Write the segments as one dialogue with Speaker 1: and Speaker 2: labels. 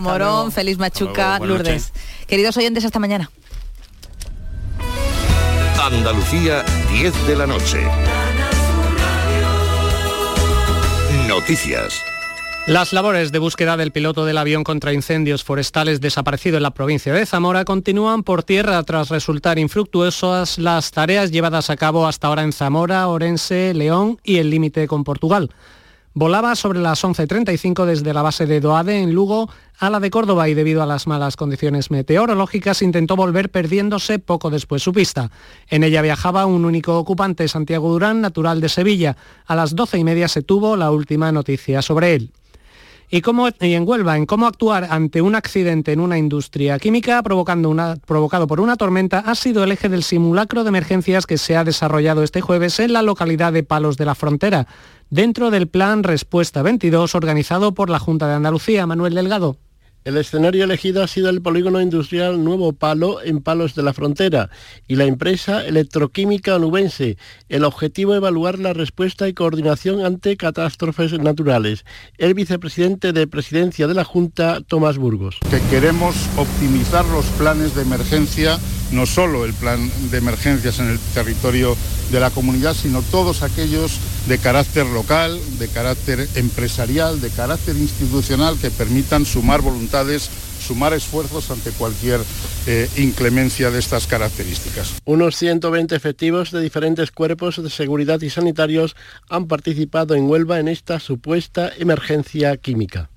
Speaker 1: Morón, Félix Machuca, Lourdes. Queridos oyentes, hasta mañana.
Speaker 2: Andalucía, 10 de la noche. Noticias.
Speaker 3: Las labores de búsqueda del piloto del avión contra incendios forestales desaparecido en la provincia de Zamora continúan por tierra tras resultar infructuosas las tareas llevadas a cabo hasta ahora en Zamora, Orense, León y el límite con Portugal. Volaba sobre las 11.35 desde la base de Doade en Lugo a la de Córdoba y debido a las malas condiciones meteorológicas intentó volver perdiéndose poco después su pista. En ella viajaba un único ocupante, Santiago Durán, natural de Sevilla. A las 12 y media se tuvo la última noticia sobre él. Y, en Huelva, en cómo actuar ante un accidente en una industria química provocado por una tormenta ha sido el eje del simulacro de emergencias que se ha desarrollado este jueves en la localidad de Palos de la Frontera, dentro del plan Respuesta 22 organizado por la Junta de Andalucía. Manuel Delgado.
Speaker 4: El escenario elegido ha sido el polígono industrial Nuevo Palo en Palos de la Frontera y la empresa electroquímica onubense. El objetivo evaluar la respuesta y coordinación ante catástrofes naturales. El vicepresidente de presidencia de la Junta, Tomás Burgos.
Speaker 5: Que queremos optimizar los planes de emergencia, no solo el plan de emergencias en el territorio de la comunidad, sino todos aquellos de carácter local, de carácter empresarial, de carácter institucional que permitan sumar sumar esfuerzos ante cualquier eh, inclemencia de estas características.
Speaker 4: Unos 120 efectivos de diferentes cuerpos de seguridad y sanitarios han participado en Huelva en esta supuesta emergencia química.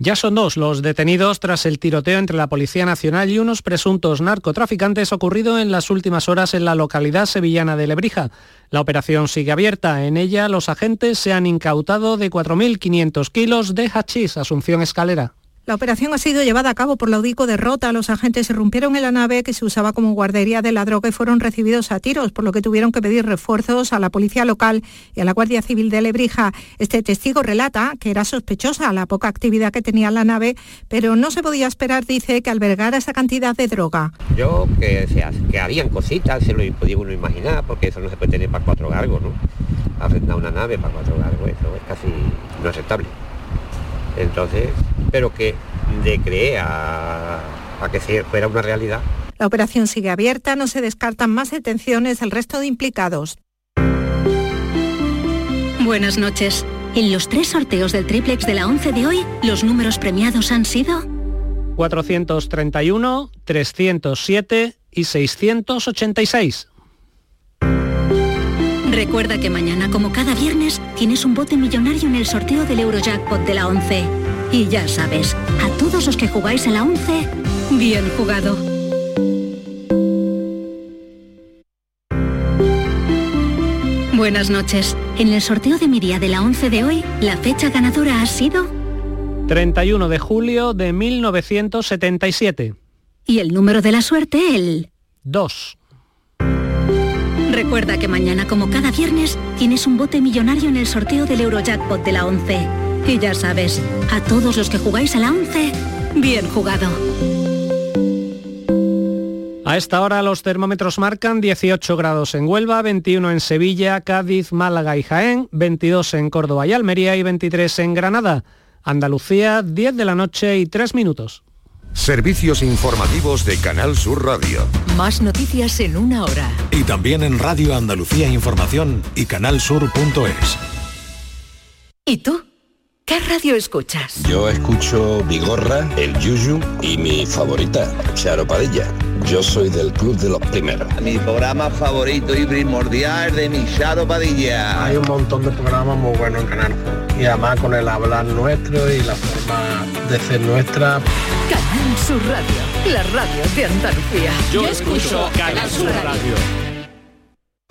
Speaker 3: Ya son dos los detenidos tras el tiroteo entre la Policía Nacional y unos presuntos narcotraficantes ocurrido en las últimas horas en la localidad sevillana de Lebrija. La operación sigue abierta. En ella los agentes se han incautado de 4.500 kilos de hachís. Asunción Escalera.
Speaker 6: La operación ha sido llevada a cabo por la UDICO de Rota. Los agentes irrumpieron en la nave que se usaba como guardería de la droga y fueron recibidos a tiros, por lo que tuvieron que pedir refuerzos a la policía local y a la Guardia Civil de Lebrija. Este testigo relata que era sospechosa la poca actividad que tenía la nave, pero no se podía esperar, dice, que albergara esa cantidad de droga.
Speaker 7: Yo que, que habían cositas, se lo podía uno imaginar, porque eso no se puede tener para cuatro gargos, ¿no? Arrendar una nave para cuatro gargos, eso es casi no aceptable. Entonces, pero que de creer a, a que fuera una realidad.
Speaker 6: La operación sigue abierta, no se descartan más detenciones al resto de implicados.
Speaker 8: Buenas noches. En los tres sorteos del triplex de la 11 de hoy, los números premiados han sido
Speaker 3: 431, 307 y 686.
Speaker 8: Recuerda que mañana, como cada viernes, tienes un bote millonario en el sorteo del Eurojackpot de la 11. Y ya sabes, a todos los que jugáis en la 11, bien jugado. Buenas noches. En el sorteo de mi día de la 11 de hoy, la fecha ganadora ha sido
Speaker 3: 31 de julio de 1977.
Speaker 8: Y el número de la suerte, el
Speaker 3: 2.
Speaker 8: Recuerda que mañana, como cada viernes, tienes un bote millonario en el sorteo del Eurojackpot de la 11. Y ya sabes, a todos los que jugáis a la 11, bien jugado.
Speaker 3: A esta hora los termómetros marcan 18 grados en Huelva, 21 en Sevilla, Cádiz, Málaga y Jaén, 22 en Córdoba y Almería y 23 en Granada. Andalucía, 10 de la noche y 3 minutos.
Speaker 2: Servicios informativos de Canal Sur Radio.
Speaker 1: Más noticias en una hora.
Speaker 9: Y también en Radio Andalucía Información y canalsur.es.
Speaker 1: ¿Y tú? ¿Qué radio escuchas?
Speaker 10: Yo escucho Vigorra, El Yuyu y mi favorita, Charo Padilla. Yo soy del club de los primeros.
Speaker 11: Mi programa favorito y primordial de mi Charo Padilla.
Speaker 12: Hay un montón de programas muy buenos en Canal Y además con el hablar nuestro y la forma de ser nuestra.
Speaker 1: Canal Sur Radio, la radio de Andalucía.
Speaker 13: Yo, escucho Canal Sur Radio.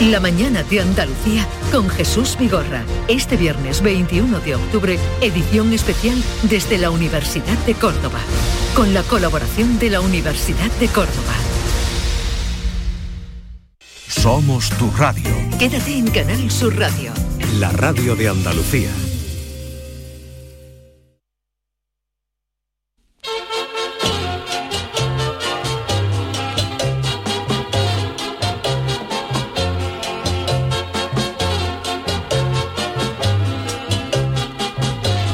Speaker 1: La mañana de Andalucía con Jesús Vigorra. Este viernes 21 de octubre, edición especial desde la Universidad de Córdoba. Con la colaboración de la Universidad de Córdoba.
Speaker 9: Somos tu radio.
Speaker 1: Quédate en Canal Sur Radio.
Speaker 9: La radio de Andalucía.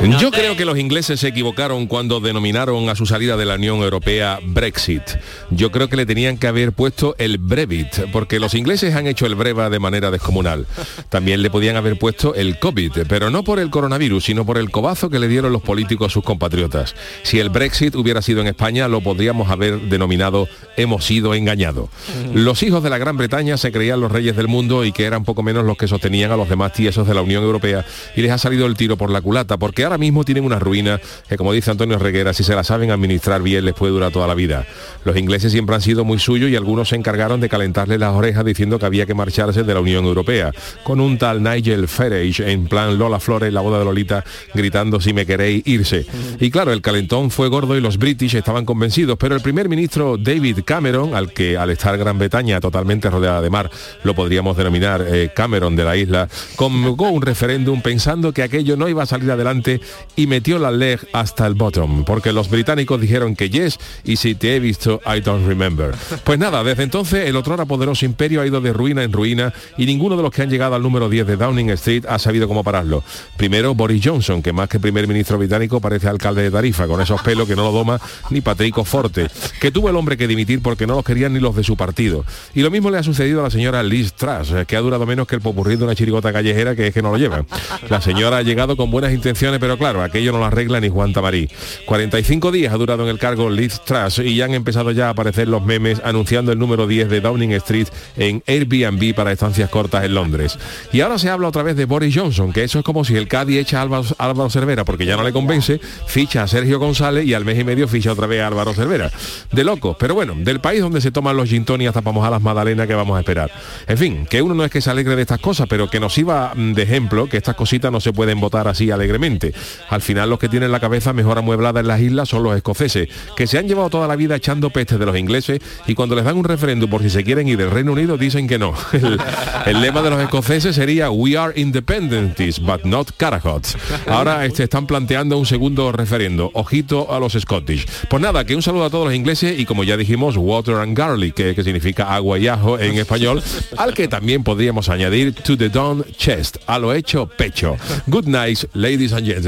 Speaker 14: Yo creo que los ingleses se equivocaron cuando denominaron a su salida de la Unión Europea Brexit. Yo creo que le tenían que haber puesto el Brevit, porque los ingleses han hecho el breva de manera descomunal. También le podían haber puesto el COVID, pero no por el coronavirus, sino por el cobazo que le dieron los políticos a sus compatriotas. Si el Brexit hubiera sido en España, lo podríamos haber denominado hemos sido engañados. Los hijos de la Gran Bretaña se creían los reyes del mundo y que eran poco menos los que sostenían a los demás tiesos de la Unión Europea y les ha salido el tiro por la culata, porque ahora mismo tienen una ruina que, como dice Antonio Reguera, si se la saben administrar bien les puede durar toda la vida. Los ingleses siempre han sido muy suyos y algunos se encargaron de calentarle las orejas diciendo que había que marcharse de la Unión Europea, con un tal Nigel Farage en plan Lola Flores, la boda de Lolita, gritando si me queréis irse. Y claro, el calentón fue gordo y los British estaban convencidos, pero el primer ministro David Cameron, al que al estar Gran Bretaña totalmente rodeada de mar, lo podríamos denominar eh, Cameron de la isla, convocó un referéndum pensando que aquello no iba a salir adelante y metió la leg hasta el bottom, porque los británicos dijeron que yes y si te he visto, I don't remember. Pues nada, desde entonces el otro poderoso imperio ha ido de ruina en ruina y ninguno de los que han llegado al número 10 de Downing Street ha sabido cómo pararlo. Primero Boris Johnson, que más que primer ministro británico parece alcalde de Tarifa, con esos pelos que no lo doma ni Patrico Forte, que tuvo el hombre que dimitir porque no los querían ni los de su partido. Y lo mismo le ha sucedido a la señora Liz Truss, que ha durado menos que el popurrí de una chirigota callejera que es que no lo llevan. La señora ha llegado con buenas intenciones, claro, aquello no lo arregla ni Juan Tamarí. 45 días ha durado en el cargo Liz Truss y ya han empezado ya a aparecer los memes anunciando el número 10 de Downing Street en Airbnb para estancias cortas en Londres. Y ahora se habla otra vez de Boris Johnson, que eso es como si el Cádiz echa a Álvaro, Álvaro Cervera porque ya no le convence, ficha a Sergio González y al mes y medio ficha otra vez a Álvaro Cervera. De locos, pero bueno, del país donde se toman los gin tonic hasta vamos a las magdalenas que vamos a esperar. En fin, que uno no es que se alegre de estas cosas, pero que nos iba de ejemplo que estas cositas no se pueden votar así alegremente. Al final los que tienen la cabeza mejor amueblada en las islas son los escoceses, que se han llevado toda la vida echando pestes de los ingleses y cuando les dan un referéndum por si se quieren ir del Reino Unido dicen que no. El, lema de los escoceses sería We are independents, but not carahots. Ahora este, están planteando un segundo referendo. Ojito a los Scottish. Pues nada, que un saludo a todos los ingleses y como ya dijimos, water and garlic, que, significa agua y ajo en español, al que también podríamos añadir to the dawn chest, a lo hecho pecho. Good night, ladies and gentlemen.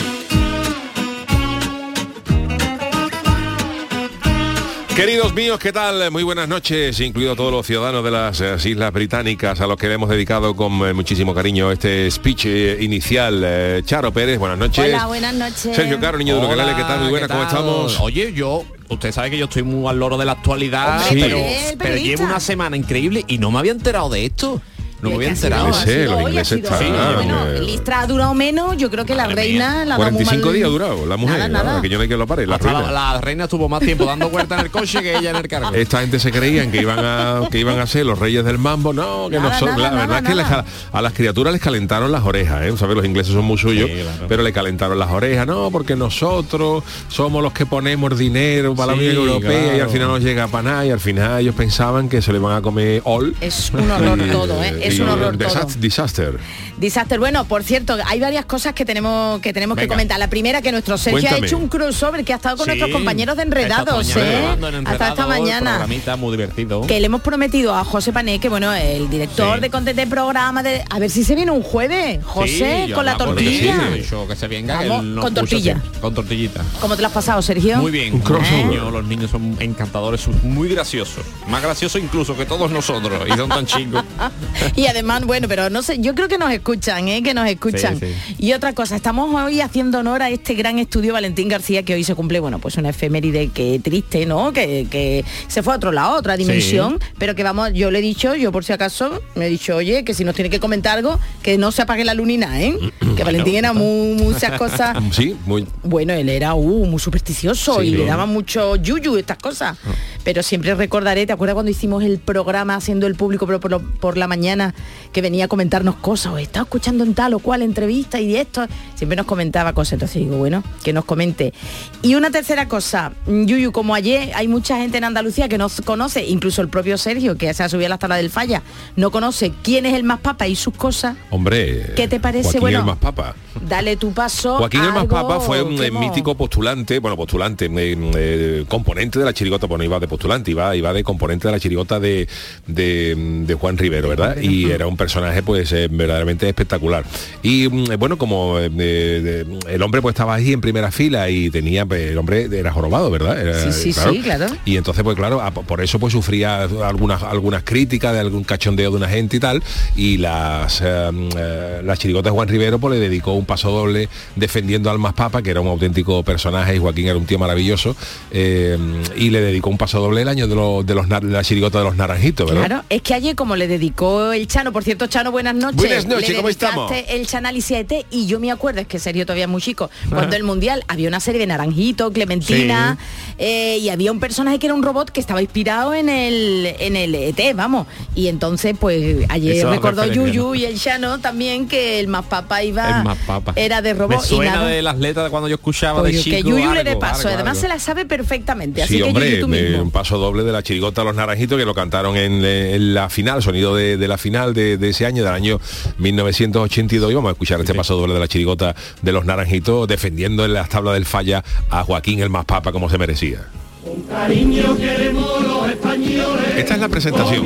Speaker 14: Queridos míos, ¿qué tal? Muy buenas noches, incluido todos los ciudadanos de las eh, Islas Británicas a los que le hemos dedicado con eh, muchísimo cariño este speech eh, inicial. Eh, Charo Pérez, buenas noches.
Speaker 15: Hola, buenas noches.
Speaker 14: Sergio Caro, niño de
Speaker 16: Hola,
Speaker 14: Luquelele, ¿qué tal? Muy buenas,
Speaker 16: ¿qué
Speaker 14: ¿cómo estamos?
Speaker 16: Oye, yo, usted sabe que yo estoy muy al loro de la actualidad,
Speaker 14: Hombre,
Speaker 16: pero, llevo una semana increíble y no me había enterado de esto. No me
Speaker 14: sé,
Speaker 15: ha sido
Speaker 14: los ingleses
Speaker 15: sido
Speaker 14: están,
Speaker 15: hoy. Bueno,
Speaker 14: eh,
Speaker 15: Listra ha durado menos, yo creo que la
Speaker 16: Madre
Speaker 15: reina
Speaker 16: mía.
Speaker 15: la ha dado muy
Speaker 14: 45
Speaker 15: mal.
Speaker 14: días ha durado la mujer,
Speaker 15: Nada,
Speaker 14: ¿no?
Speaker 15: nada.
Speaker 14: que yo no hay que lo pare, la
Speaker 16: la,
Speaker 14: reina.
Speaker 16: la reina estuvo más tiempo dando vueltas en el coche que ella en el cargo.
Speaker 14: Esta gente se creían que iban a que iban a ser los reyes del mambo, no, que
Speaker 15: Nada,
Speaker 14: no son.
Speaker 15: nada,
Speaker 14: la
Speaker 15: nada,
Speaker 14: verdad es que les a las criaturas les calentaron las orejas, ¿eh? ¿Sabes? Los ingleses son muy suyos,
Speaker 16: Sí, claro.
Speaker 14: pero le calentaron las orejas, no, porque nosotros somos los que ponemos dinero para
Speaker 16: Sí,
Speaker 14: la Unión Europea y al final no llega para nada y al final ellos pensaban que se le van a comer all.
Speaker 15: Es un horror todo, ¿eh? Es un horror
Speaker 14: desast-
Speaker 15: todo.
Speaker 14: Disaster.
Speaker 15: Disaster. Bueno, por cierto, hay varias cosas que tenemos que tenemos que comentar. La primera, que nuestro Sergio
Speaker 14: Cuéntame.
Speaker 15: ha hecho un crossover que ha estado con
Speaker 16: Sí,
Speaker 15: nuestros compañeros de Enredados,
Speaker 16: esta mañana
Speaker 15: ¿eh? Hasta esta mañana.
Speaker 16: Muy divertido.
Speaker 15: Que le hemos prometido a José Pané, que bueno, el director
Speaker 16: Sí.
Speaker 15: de content de programa, de, a ver si se viene un jueves, José,
Speaker 16: Sí,
Speaker 15: con la tortilla.
Speaker 16: que se venga,
Speaker 15: Vamos, con tortilla.
Speaker 16: así, Con tortillita.
Speaker 15: ¿Cómo te lo has pasado, Sergio?
Speaker 16: Muy bien.
Speaker 14: Un crossover.
Speaker 16: Los niños, los niños son encantadores, son muy graciosos. Más graciosos incluso que todos nosotros. Y son tan chicos.
Speaker 15: y además, bueno, pero no sé, yo creo que nos escuchan, ¿eh? que nos escuchan.
Speaker 16: Sí,
Speaker 15: Y otra cosa, estamos hoy haciendo honor a este gran estudio Valentín García que hoy se cumple, bueno, pues una efeméride que triste, ¿no? Que, que se fue a otro lado, a otra dimensión, pero que vamos, yo le he dicho, yo por si acaso, me he dicho, oye, que si nos tiene que comentar algo, que no se apague la lunina, ¿eh? que Valentín era muy, muchas cosas.
Speaker 14: Sí, muy...
Speaker 15: Bueno, él era uh, muy supersticioso y le daba mucho yuyu estas cosas. Pero siempre recordaré, ¿te acuerdas cuando hicimos el programa haciendo el público pero por, por la mañana que venía a comentarnos cosas o estaba escuchando en tal o cual entrevista y esto? Siempre nos comentaba cosas, entonces digo, bueno, que nos comente. Y una tercera cosa, Yuyu, como ayer hay mucha gente en Andalucía que no conoce, incluso el propio Sergio, que se ha subido a la tabla del falla, no conoce quién es el más papa y sus cosas.
Speaker 14: Hombre.
Speaker 15: ¿Qué te parece?
Speaker 14: Joaquín
Speaker 15: Bueno,
Speaker 14: el más papa.
Speaker 15: Dale tu paso.
Speaker 14: Joaquín el más papa fue un eh, mítico postulante, bueno, postulante, eh, eh, componente de la chirigota, bueno, iba de postulante, iba, iba de componente de la chirigota de, de, de Juan Rivero, ¿verdad? Y era un personaje pues eh, verdaderamente espectacular. Y mm, bueno, como eh, el hombre pues estaba ahí en primera fila y tenía, pues, el hombre era jorobado, ¿verdad? Era,
Speaker 15: Sí, sí, sí, claro.
Speaker 14: Y entonces, pues claro, a- por eso pues sufría algunas, algunas críticas de algún cachondeo de una gente y tal. Y las, eh, eh, la chirigota de Juan Rivero pues le dedicó un paso doble defendiendo al más papa, que era un auténtico personaje y Joaquín era un tío maravilloso. eh, y le dedicó un paso doble el año de, los de, los, de la chirigota de los naranjitos, ¿verdad?
Speaker 15: Claro, es que ayer como le dedicó el Chano, por cierto, Chano, buenas noches.
Speaker 14: Buenas noches,
Speaker 15: le
Speaker 14: ¿cómo estamos?
Speaker 15: el Chanálisis a ET y yo me acuerdo, es que Sergio todavía es muy chico, cuando el Mundial había una serie de Naranjito, Clementina, eh, y había un personaje que era un robot que estaba inspirado en el, en el ET, vamos. Y entonces, pues ayer
Speaker 16: Eso
Speaker 15: recordó Yuyu y el Chano también que el más papa iba...
Speaker 16: El más papa.
Speaker 15: Era de
Speaker 16: Me
Speaker 15: robot y
Speaker 16: suena
Speaker 15: nada.
Speaker 16: de las letras de cuando yo escuchaba
Speaker 15: Oye,
Speaker 16: de chico.
Speaker 15: que Yuyu le
Speaker 16: algo,
Speaker 15: paso,
Speaker 16: algo,
Speaker 15: además
Speaker 16: algo.
Speaker 15: se la sabe perfectamente, así
Speaker 14: Sí,
Speaker 15: que
Speaker 14: hombre,
Speaker 15: Yuyu tú mismo.
Speaker 14: un paso doble de la chirigota Los Naranjitos que lo cantaron en, en la final, sonido de, de la final de, de ese año, del año 1982. Y vamos a escuchar este paso doble de la chirigota de Los Naranjitos defendiendo en las tablas del falla a Joaquín el más papa como se merecía.
Speaker 17: Cariño queremos los españoles.
Speaker 14: Esta es la presentación.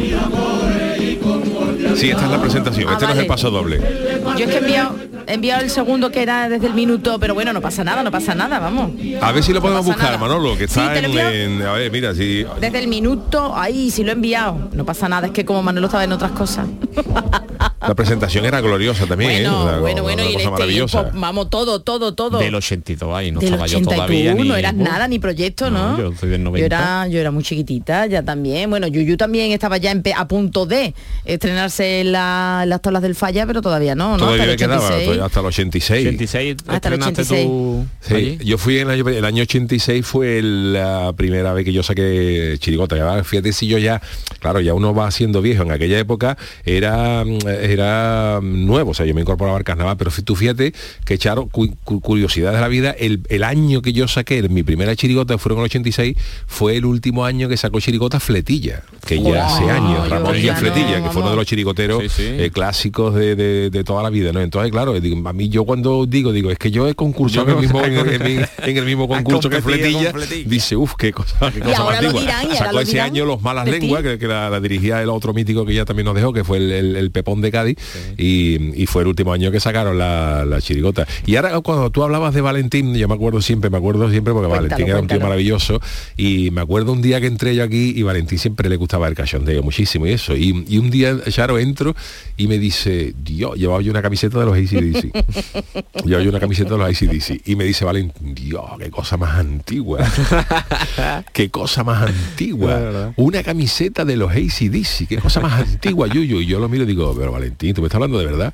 Speaker 14: Sí, esta es la presentación.
Speaker 15: Ah,
Speaker 14: este no es el paso doble.
Speaker 15: Yo es que he enviado, he enviado el segundo que era desde el minuto, pero bueno, no pasa nada, no pasa nada, vamos.
Speaker 14: A ver si lo podemos buscar,
Speaker 15: nada.
Speaker 14: Manolo, que está en, A ver, mira, si...
Speaker 15: Desde el minuto, ahí sí lo he enviado. No pasa nada, es que como Manolo estaba en otras cosas.
Speaker 14: La presentación era gloriosa también, ¿eh?
Speaker 15: Bueno, bueno, bueno, y este
Speaker 14: maravillosa.
Speaker 15: tiempo, vamos, todo, todo, todo.
Speaker 16: Del 82 ahí, no
Speaker 15: Del
Speaker 16: estaba yo
Speaker 15: 80 y
Speaker 16: todavía ni...
Speaker 15: no eras nada, ni proyecto, ¿no?
Speaker 16: No, yo soy del 90.
Speaker 15: Yo era, yo era muy chiquitita ya también. Bueno, Yuyu también estaba ya en a punto de estrenarse en, la- en las tablas del falla, pero todavía no, ¿no?
Speaker 14: Todavía
Speaker 15: Hasta el
Speaker 14: quedaba
Speaker 15: 86.
Speaker 14: todavía hasta el 86.
Speaker 16: 86
Speaker 15: Hasta el
Speaker 16: estrenaste
Speaker 15: 86.
Speaker 16: tú
Speaker 14: Sí, yo fui en el año, el año 86 fue la primera vez que yo saqué chirigota. Fíjate si yo ya, claro, ya uno va siendo viejo. En aquella época era, era nuevo, o sea, yo me incorporaba al carnaval, pero tú fíjate que Charo, cu- cu- curiosidad de la vida, el, el año que yo saqué, mi primera chirigota fueron en el 86, fue el último año que sacó chirigota Fletilla, que ya hace años, Ramón Díaz
Speaker 15: no,
Speaker 14: Fletilla, que fue uno de los chirigoteros
Speaker 16: Sí, sí.
Speaker 14: eh, clásicos de, de- de toda la vida, ¿no? Entonces, claro, digo, a mí yo cuando digo, digo, es que yo he concursado en el mismo, en el, en mi- en el mismo concurso que Fletilla, dice, uff, qué cosa, qué cosa más antigua.
Speaker 15: dirán,
Speaker 14: Sacó ese
Speaker 15: dirán
Speaker 14: año Los Malas. Lenguas, que, que la, la dirigía el otro mítico que ya también nos dejó, que fue el, el- el Pepón de Cádiz, y, y fue el último año que sacaron la, la chirigota. Y ahora cuando tú hablabas de Valentín, yo me acuerdo siempre, me acuerdo siempre, porque
Speaker 15: Cuéntalo,
Speaker 14: Valentín era un tío maravilloso, y me acuerdo un día que entré yo aquí y Valentín siempre le gustaba el cachondeo muchísimo y eso. Y, y un día, Charo, entro y me dice, Dios, llevaba yo una camiseta de los ACDC. llevaba yo una camiseta de los ACDC. Y me dice Valentín, Dios, qué cosa más antigua. qué cosa más antigua. Una camiseta de los ACDC, qué cosa más antigua, Yuyu. Y yo lo miro y digo, pero Valentín, ¿tú me estás hablando de verdad?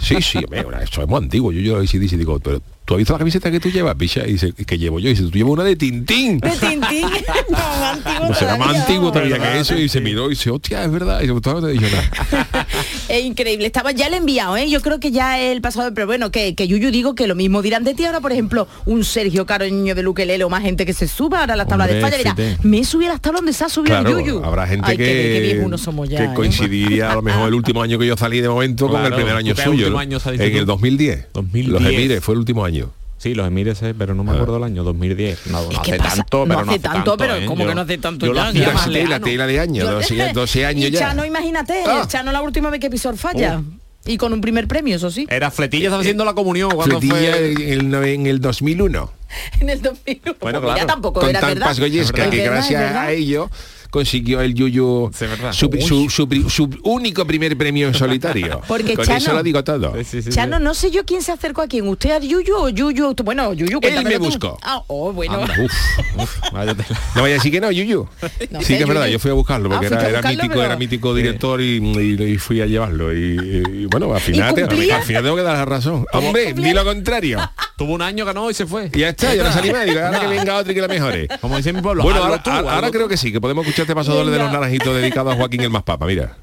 Speaker 14: Sí, sí, hombre, eso es muy antiguo. Yo llevo los ACDC y digo, pero ¿tú has visto la camiseta que tú llevas, picha? Y dice, que llevo yo. Y dice, tú llevas una de Tintín.
Speaker 15: De Tintín. más antiguo
Speaker 14: Pues será más
Speaker 15: todavía,
Speaker 14: antiguo
Speaker 15: vamos.
Speaker 14: todavía que eso y se miró y dice, hostia, es verdad. Y.
Speaker 15: Es increíble. Estaba ya le he enviado, ¿eh? Yo creo que ya el pasado, pero bueno, que, que Yuyu digo que lo mismo dirán de ti ahora, por ejemplo, un Sergio Caroño de Luquelele o más gente que se suba ahora a las tablas de. Dirá,
Speaker 16: fíjate.
Speaker 15: me subí a las tablas donde se ha subido el
Speaker 14: Claro,
Speaker 15: Yuyu.
Speaker 14: habrá gente
Speaker 15: Ay,
Speaker 14: que,
Speaker 15: viejunos somos ya.
Speaker 14: que
Speaker 15: ¿eh?
Speaker 14: coincidiría a lo mejor el último año que yo salí de momento con el primer año
Speaker 16: ¿tú qué
Speaker 14: suyo. en el 2010.
Speaker 16: 2010.
Speaker 14: Los Emires fue el último año.
Speaker 16: Sí, los Emires, pero no me acuerdo el año, 2010. No, no
Speaker 15: que
Speaker 16: hace
Speaker 15: pasa-
Speaker 16: tanto,
Speaker 15: no
Speaker 16: pero
Speaker 15: hace tanto, pero
Speaker 16: ¿eh?
Speaker 15: ¿cómo
Speaker 16: Yo-
Speaker 15: que no hace tanto
Speaker 16: yo
Speaker 15: ya? Ya
Speaker 16: más
Speaker 14: La
Speaker 16: lejano.
Speaker 14: tela de años, 12, 12 años
Speaker 15: y
Speaker 14: ya.
Speaker 15: Chano, imagínate,
Speaker 14: Ah.
Speaker 15: el Chano la última vez que pisó el falla. Y con un primer premio, eso sí.
Speaker 16: Era Fletilla estaba haciendo la comunión cuando
Speaker 14: Fletilla
Speaker 16: fue...
Speaker 14: en el, en el 2001.
Speaker 15: en el 2001.
Speaker 14: Bueno, claro.
Speaker 15: tampoco
Speaker 14: con
Speaker 15: era
Speaker 14: tan
Speaker 15: verdad.
Speaker 14: pasgoyesca
Speaker 15: Es
Speaker 14: que
Speaker 15: verdad, es
Speaker 14: gracias
Speaker 15: verdad.
Speaker 14: a ello consiguió el Yuyu su, su- su pri- su único primer premio en solitario.
Speaker 15: Porque
Speaker 14: Con
Speaker 15: Chano-
Speaker 14: eso lo digo todo.
Speaker 15: Chano, no sé yo quién se acercó a quién, usted a Yuyu o Yuyu, bueno, Yuyu,
Speaker 14: Él me buscó.
Speaker 15: Ah, oh, bueno.
Speaker 14: Anda, uf, uf, vaya tela. no vaya a decir que no, Yuyu.
Speaker 15: No
Speaker 14: sí que es verdad, yo fui a buscarlo porque
Speaker 15: Ah,
Speaker 14: era,
Speaker 15: a
Speaker 14: era
Speaker 15: buscarlo,
Speaker 14: mítico,
Speaker 15: pero-
Speaker 14: era mítico director y, y- y fui a llevarlo. Y, y, bueno, al final, te-
Speaker 15: cumplía?
Speaker 14: al final tengo que dar la razón. Hombre, ni lo contrario.
Speaker 16: Tuvo un año, ganó y se fue.
Speaker 14: Y ya está, ya no salí más. Digo, ahora que venga otro y que la mejore.
Speaker 16: Como dice mi pueblo,
Speaker 14: Bueno, ahora,
Speaker 16: tú,
Speaker 14: creo que sí, que podemos escuchar este paso doble de los naranjitos dedicado a Joaquín el Más Papa. Mira.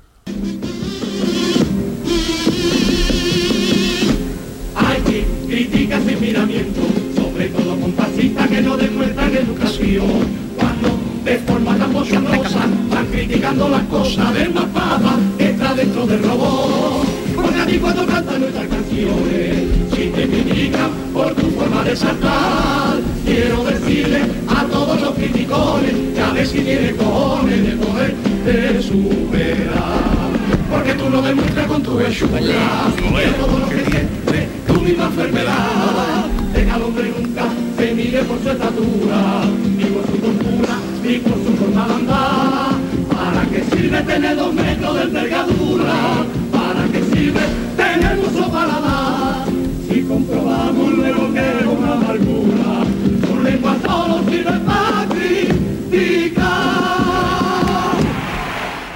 Speaker 17: Hay quien critica sin miramiento, sobre todo con fascistas que no demuestran educación. Cuando de forma tan bochornosa van criticando las cosas del más papa, está dentro del robot. Porque a ti cuando cantan nuestras canciones, si te critican por tu forma de saltar, quiero decirle a todos los criticones, que a ver si tiene cojones de poder de superar. Porque tú lo demuestras con tu hechura, que todo lo que tienes tu misma enfermedad. Deja al hombre nunca se mire por su estatura, ni por su cultura, ni por su forma de andar. ¿Para qué sirve tener dos metros de envergadura? ¿Para qué sirve tener mucho paladar? Si comprobamos luego que es una amargura, solo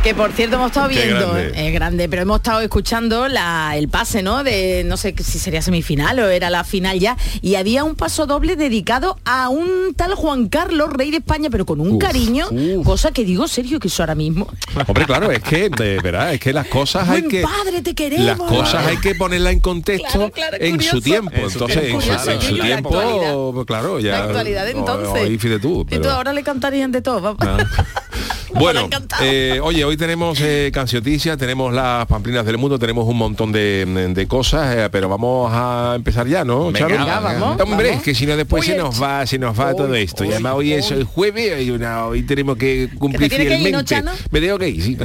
Speaker 15: Que por cierto hemos estado viendo,
Speaker 14: grande.
Speaker 15: es grande, pero hemos estado escuchando la, el pase, ¿no? De no sé si sería semifinal o era la final ya, y había un paso doble dedicado a un tal Juan Carlos, rey de España, pero con un
Speaker 14: Uf,
Speaker 15: cariño, cosa que digo serio que eso ahora mismo.
Speaker 14: Hombre, claro, es que, de verdad, es que las cosas hay que...
Speaker 15: padre, te queremos.
Speaker 14: Las cosas hay que ponerlas en contexto
Speaker 15: Claro, claro,
Speaker 14: en
Speaker 15: curioso.
Speaker 14: su tiempo.
Speaker 16: En su
Speaker 14: Entonces,
Speaker 16: tiempo,
Speaker 14: en su, en tiempo, claro, ya.
Speaker 15: La actualidad
Speaker 14: o-
Speaker 15: entonces.
Speaker 14: Tú.
Speaker 15: Y tú
Speaker 14: pero-
Speaker 15: ahora le cantarían de todo. papá.
Speaker 14: Bueno, eh, oye, hoy tenemos eh, Cancioticias, tenemos las pamplinas del mundo, tenemos un montón de, de cosas, eh, pero vamos a empezar ya, ¿no,
Speaker 16: Venga,
Speaker 14: Charo?
Speaker 16: venga, vamos,
Speaker 14: Hombre,
Speaker 15: vamos.
Speaker 14: es que si no después se nos va, se nos va todo esto. y además hoy es el jueves y una- hoy tenemos que cumplir
Speaker 15: ¿Que te tiene que ir, no,
Speaker 14: fielmente.
Speaker 15: Chano?
Speaker 14: Me tengo que ir, sí,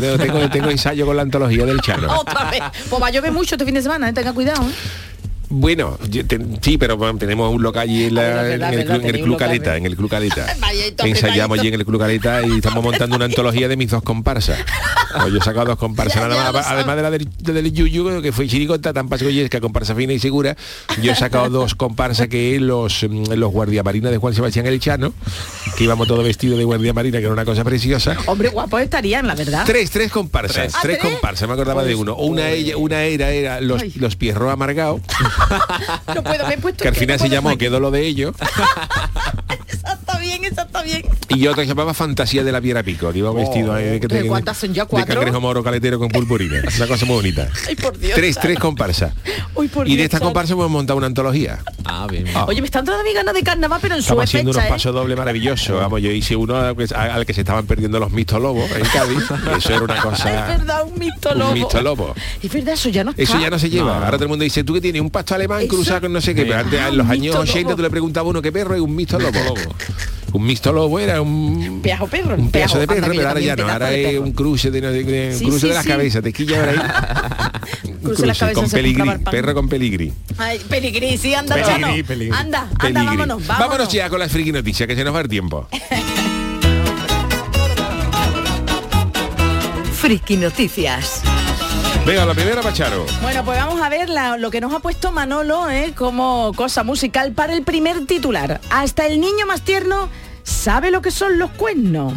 Speaker 14: tengo ensayo con la antología del Chano.
Speaker 15: Otra vez. Pues va a llover mucho este fin de semana, ¿eh? tenga cuidado.
Speaker 14: Bueno, te- sí, pero bueno, tenemos un local allí en, la-
Speaker 15: verdad,
Speaker 14: en el,
Speaker 15: verdad,
Speaker 14: en el Club Caleta, en el Club Caleta. Ensayamos allí en el Club Caleta y estamos montando una antología de mis dos comparsas. Pues yo he sacado dos comparsas,
Speaker 15: Ya, ya
Speaker 14: además de la del, de del Yuyu, que fue chiricota, tan pasgoyesca, comparsa fina y segura, yo he sacado dos comparsas que los, mm, los guardiamarinas de Juan Sebastián El Chano, que íbamos todos vestidos de guardiamarina, que era una cosa preciosa.
Speaker 15: Hombre, guapos estarían, la verdad.
Speaker 14: Tres, tres comparsas,
Speaker 15: Tres. ¿Ah, tres?
Speaker 14: comparsas, me acordaba de uno. Una, ella, una era, era los,
Speaker 15: Ay.
Speaker 14: los Pierro Amargados,
Speaker 15: No puedo, me he puesto
Speaker 14: que al final se llamó. Quedó lo de ellos.
Speaker 15: Está bien, esa está bien.
Speaker 14: Y que se llamaba Fantasía de la Viera Pico, que iba vestido ahí de, que
Speaker 15: ¿De
Speaker 14: te-
Speaker 15: cuántas son ya?
Speaker 14: de
Speaker 15: ¿Cuatro?
Speaker 14: cangrejo moro caletero con purpurina. Una cosa muy bonita.
Speaker 15: Ay, por Dios.
Speaker 14: Tres, tres comparsas.
Speaker 15: Uy, por
Speaker 14: Y de
Speaker 15: Dios, Chano.
Speaker 14: comparsas hemos montado una antología.
Speaker 16: Ah, bien.
Speaker 14: Ah.
Speaker 15: Oye, me están dando mi ganas de carnaval, pero en su
Speaker 14: Estamos haciendo
Speaker 15: fecha,
Speaker 14: unos
Speaker 15: ¿eh?
Speaker 14: pasos doble maravillosos. Vamos, yo hice uno al que, al que se estaban perdiendo los mistolobos en Cádiz. Eso era una
Speaker 15: Es
Speaker 14: cosa.
Speaker 15: verdad, un mito
Speaker 14: Un
Speaker 15: lobo.
Speaker 14: mistolobo.
Speaker 15: Es verdad, eso ya no está.
Speaker 14: Eso ya no se lleva.
Speaker 16: No.
Speaker 14: Ahora todo el mundo dice, tú que tienes un pasto alemán
Speaker 15: Eso-
Speaker 14: cruzado con no sé qué. Pero antes,
Speaker 15: Ah,
Speaker 14: en los
Speaker 15: un
Speaker 14: años
Speaker 15: mixto
Speaker 14: 80
Speaker 15: lobo.
Speaker 14: tú le preguntabas a uno qué perro y un mixto lobo. Un mixto lobo era un
Speaker 15: Peajo perro.
Speaker 14: un pedazo de perro, pero ahora ya no, ahora es un cruce de, un cruce
Speaker 15: sí,
Speaker 14: de las
Speaker 15: sí.
Speaker 14: cabezas, te quilla ahora ahí. Un
Speaker 15: Cruce las cabezas
Speaker 14: con peligrí, perro con peligrí.
Speaker 15: Ay, peligrí, sí, anda,
Speaker 14: Peligrí, peligrí.
Speaker 15: Anda, anda, vámonos, vámonos.
Speaker 14: Vámonos ya con las friki noticias, que se nos va el tiempo.
Speaker 1: Friki Noticias.
Speaker 14: Venga, la primera, Pacharo.
Speaker 15: Bueno, pues vamos a ver la- lo que nos ha puesto Manolo ¿eh? como cosa musical para el primer titular. Hasta el niño más tierno sabe lo que son los cuernos.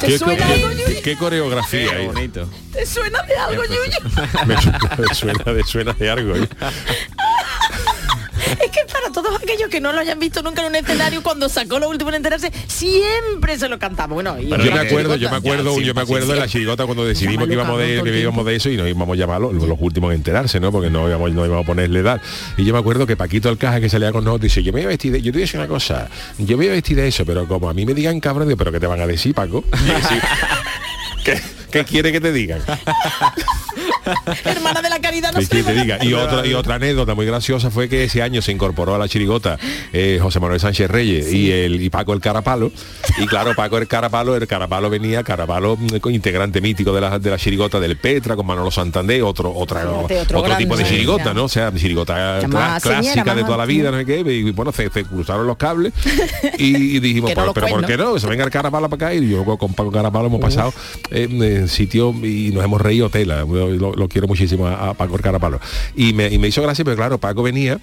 Speaker 15: ¿Te
Speaker 14: ¿Qué,
Speaker 15: suena
Speaker 14: qué-
Speaker 15: algo, Yuyu?
Speaker 14: qué coreografía
Speaker 16: bonito.
Speaker 15: ¿Te suena de algo, Yuyu?
Speaker 14: Me suena, me suena de, suena de algo. ¿eh?
Speaker 15: Es que para todos aquellos que no lo hayan visto nunca en un escenario, cuando sacó lo último en enterarse, siempre se lo cantaba. Bueno, y
Speaker 14: yo me acuerdo, yo me acuerdo, yo me acuerdo de la chirigota cuando decidimos que íbamos de, que íbamos de eso y nos íbamos a llamar los, los últimos en enterarse, ¿no? Porque no íbamos, no íbamos a ponerle edad. Y yo me acuerdo que Paquito Alcaja que salía con nosotros dice, yo me voy a vestir de, yo te voy a decir una cosa, yo me voy a vestir de eso, pero como a mí me digan cabrón, digo, pero ¿qué te van a decir, Paco? Y decir, ¿Qué, ¿Qué quiere que te digan?
Speaker 15: Hermana de la caridad no
Speaker 14: ¿Qué quiere que te diga? Y otra, y otra anécdota muy graciosa fue que ese año se incorporó a la chirigota eh, José Manuel Sánchez Reyes y el y Paco el Carapalo. Y claro, Paco el Carapalo, el Carapalo venía, Carapalo, mm, integrante mítico de la, de la chirigota del Petra, con Manolo Santander, otro, otra,
Speaker 15: Fíjate,
Speaker 14: otro,
Speaker 15: otro
Speaker 14: tipo de chirigota,
Speaker 15: ya.
Speaker 14: ¿no? O sea, chirigota
Speaker 15: más
Speaker 14: clásica de toda la vida, no sé qué, y bueno, se, se cruzaron los cables y, y dijimos,
Speaker 15: no
Speaker 14: pero, pero ¿por qué no? Se venga el Carapalo para acá y yo con Paco Carapalo hemos pasado en, en sitio y nos hemos reído tela. Lo, lo quiero muchísimo a, a Paco Carapalo. Y me, y me hizo gracia, pero claro, Paco venía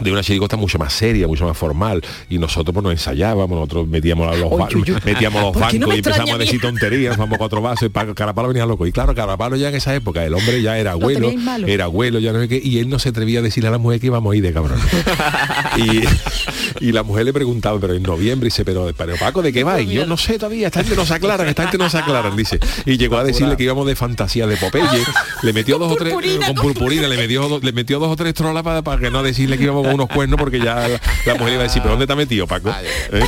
Speaker 14: de una chirigota mucho más seria, mucho más formal y nosotros pues nos ensayábamos, nosotros metíamos los, metíamos los
Speaker 15: ¿Por qué no
Speaker 14: bancos y empezamos a
Speaker 15: a
Speaker 14: decir tonterías, vamos cuatro vasos y Paco Carapalo venía loco. Y claro, Carapalo ya en esa época, el hombre ya era abuelo, era abuelo, ya no sé qué, y él no se atrevía a decirle a la mujer que íbamos a ir de cabrón. y, y la mujer le preguntaba, pero en noviembre, dice, pero, pero Paco, ¿de qué va? Y yo no sé todavía, esta gente no se aclaran, esta gente no se aclaran, dice. Y llegó a decirle que íbamos de fantasía de Popeye, le metió dos o tres, con purpurina, le metió, do- le metió dos o tres trolas para, para que no decirle que íbamos con unos cuernos, porque ya la, la mujer iba a decir, pero ¿dónde has metido, Paco? ¿Eh?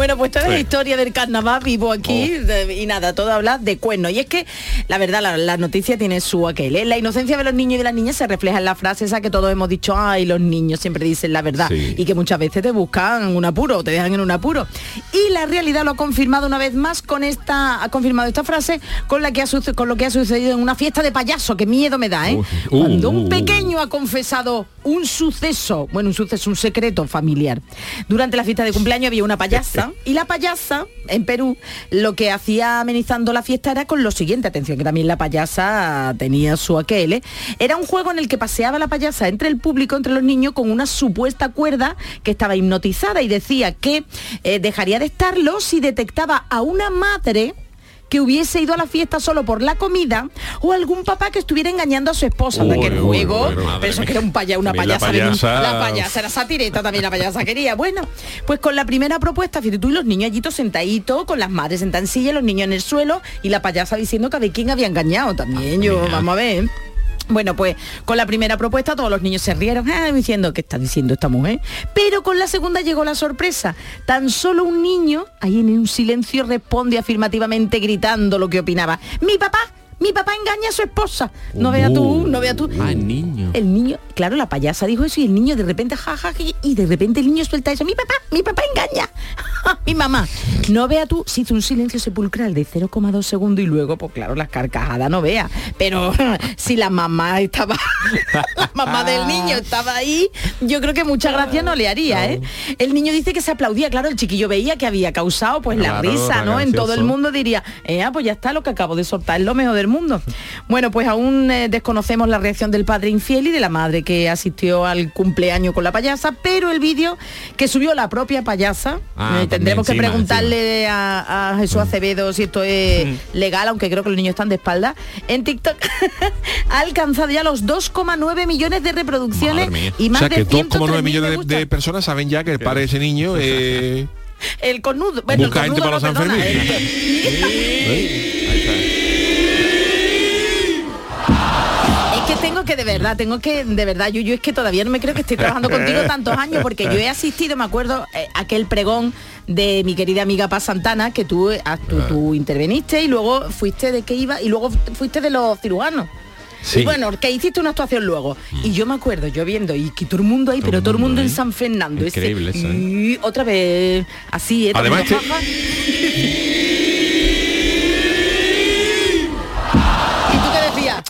Speaker 15: Bueno, pues toda la
Speaker 14: Sí.
Speaker 15: historia del carnaval vivo aquí
Speaker 14: Oh.
Speaker 15: de- y nada, todo habla de cuernos. Y es que la verdad, la, la noticia tiene su aquel. ¿eh? La inocencia de los niños y de las niñas se refleja en la frase esa que todos hemos dicho, ay, los niños siempre dicen la verdad.
Speaker 18: Sí.
Speaker 15: Y que muchas veces te buscan un apuro, te dejan en un apuro. Y la realidad lo ha confirmado una vez más con esta, ha confirmado esta frase con la que ha con lo que ha sucedido en una fiesta de payaso, que miedo me da, ¿eh?
Speaker 14: uh,
Speaker 15: Cuando un pequeño ha confesado un suceso, bueno, un suceso, un secreto familiar. Durante la fiesta de cumpleaños había una payasa y la payasa en Perú lo que hacía amenizando la fiesta era con lo siguiente, atención que también la payasa tenía su aquel, era un juego en el que paseaba la payasa entre el público, entre los niños, con una supuesta cuerda que estaba hipnotizada y decía que eh, dejaría de estarlo si detectaba a una madre que hubiese ido a la fiesta solo por la comida o algún papá que estuviera engañando a su esposa. Anda, que el
Speaker 14: Uy,
Speaker 15: juego,
Speaker 14: uy,
Speaker 15: pero eso que era un paya, una
Speaker 14: También la
Speaker 15: payasa,
Speaker 14: payasa-
Speaker 15: la payasa era satireta también la payasa quería. Bueno, pues con la primera propuesta, fíjate tú y los niños allí sentaditos, con las madres sentadas en silla, los niños en el suelo y la payasa diciendo que a ver quién había engañado también. Yo, vamos a ver. Bueno, pues con la primera propuesta todos los niños se rieron ah, diciendo qué está diciendo esta mujer. Pero con la segunda llegó la sorpresa. Tan solo un niño, ahí en un silencio, responde afirmativamente gritando lo que opinaba. Mi papá, mi papá engaña a su esposa. No vea tú, no vea tú.
Speaker 16: Ah, el niño.
Speaker 15: El niño, claro, la payasa dijo eso y el niño de repente jaja y de repente el niño suelta eso. Mi papá, mi papá engaña. mi mamá. No vea tú, se hizo un silencio sepulcral de 0,2 segundos y luego, pues claro, las carcajadas no vea. Pero si la mamá estaba, la mamá del niño estaba ahí, yo creo que mucha gracia no le haría, ¿eh? El niño dice que se aplaudía, claro, el chiquillo veía que había causado pues la risa, ¿no? En todo el mundo diría, eh, pues ya está lo que acabo de soltar, es lo mejor del mundo. Bueno, pues aún eh, desconocemos la reacción del padre infiel y de la madre que asistió al cumpleaños con la payasa, pero el vídeo que subió la propia payasa,
Speaker 16: Ah,
Speaker 15: eh, tendremos que preguntarle a, a Jesús Acevedo si esto es legal, aunque creo que los niños están de espalda, en TikTok ha alcanzado ya los 2,9 millones de reproducciones y
Speaker 14: O
Speaker 15: más
Speaker 14: sea
Speaker 15: de
Speaker 14: que
Speaker 15: 103.000
Speaker 14: 2,9
Speaker 15: me
Speaker 14: millones de, personas saben ya que el padre de ese niño eh,
Speaker 15: El cornudo, bueno, el
Speaker 14: busca gente para
Speaker 15: no,
Speaker 14: los
Speaker 15: perdona, tengo que de verdad, tengo que de verdad, yo, yo es que todavía no me creo que estoy trabajando contigo tantos años porque yo he asistido, me acuerdo, eh, aquel pregón de mi querida amiga Paz Santana que tú, ah, tú, tú interveniste y luego fuiste de qué iba y luego fuiste de los cirujanos.
Speaker 14: Sí.
Speaker 15: Y bueno, que hiciste una actuación luego. Y yo me acuerdo, yo viendo, y que todo el mundo ahí, pero todo el mundo en San Fernando. ese-
Speaker 16: Increíble eso, ¿eh?
Speaker 15: y otra vez así, ¿eh?
Speaker 14: Además,
Speaker 15: También,
Speaker 14: este-
Speaker 15: jaja. ¿Y tú qué decías?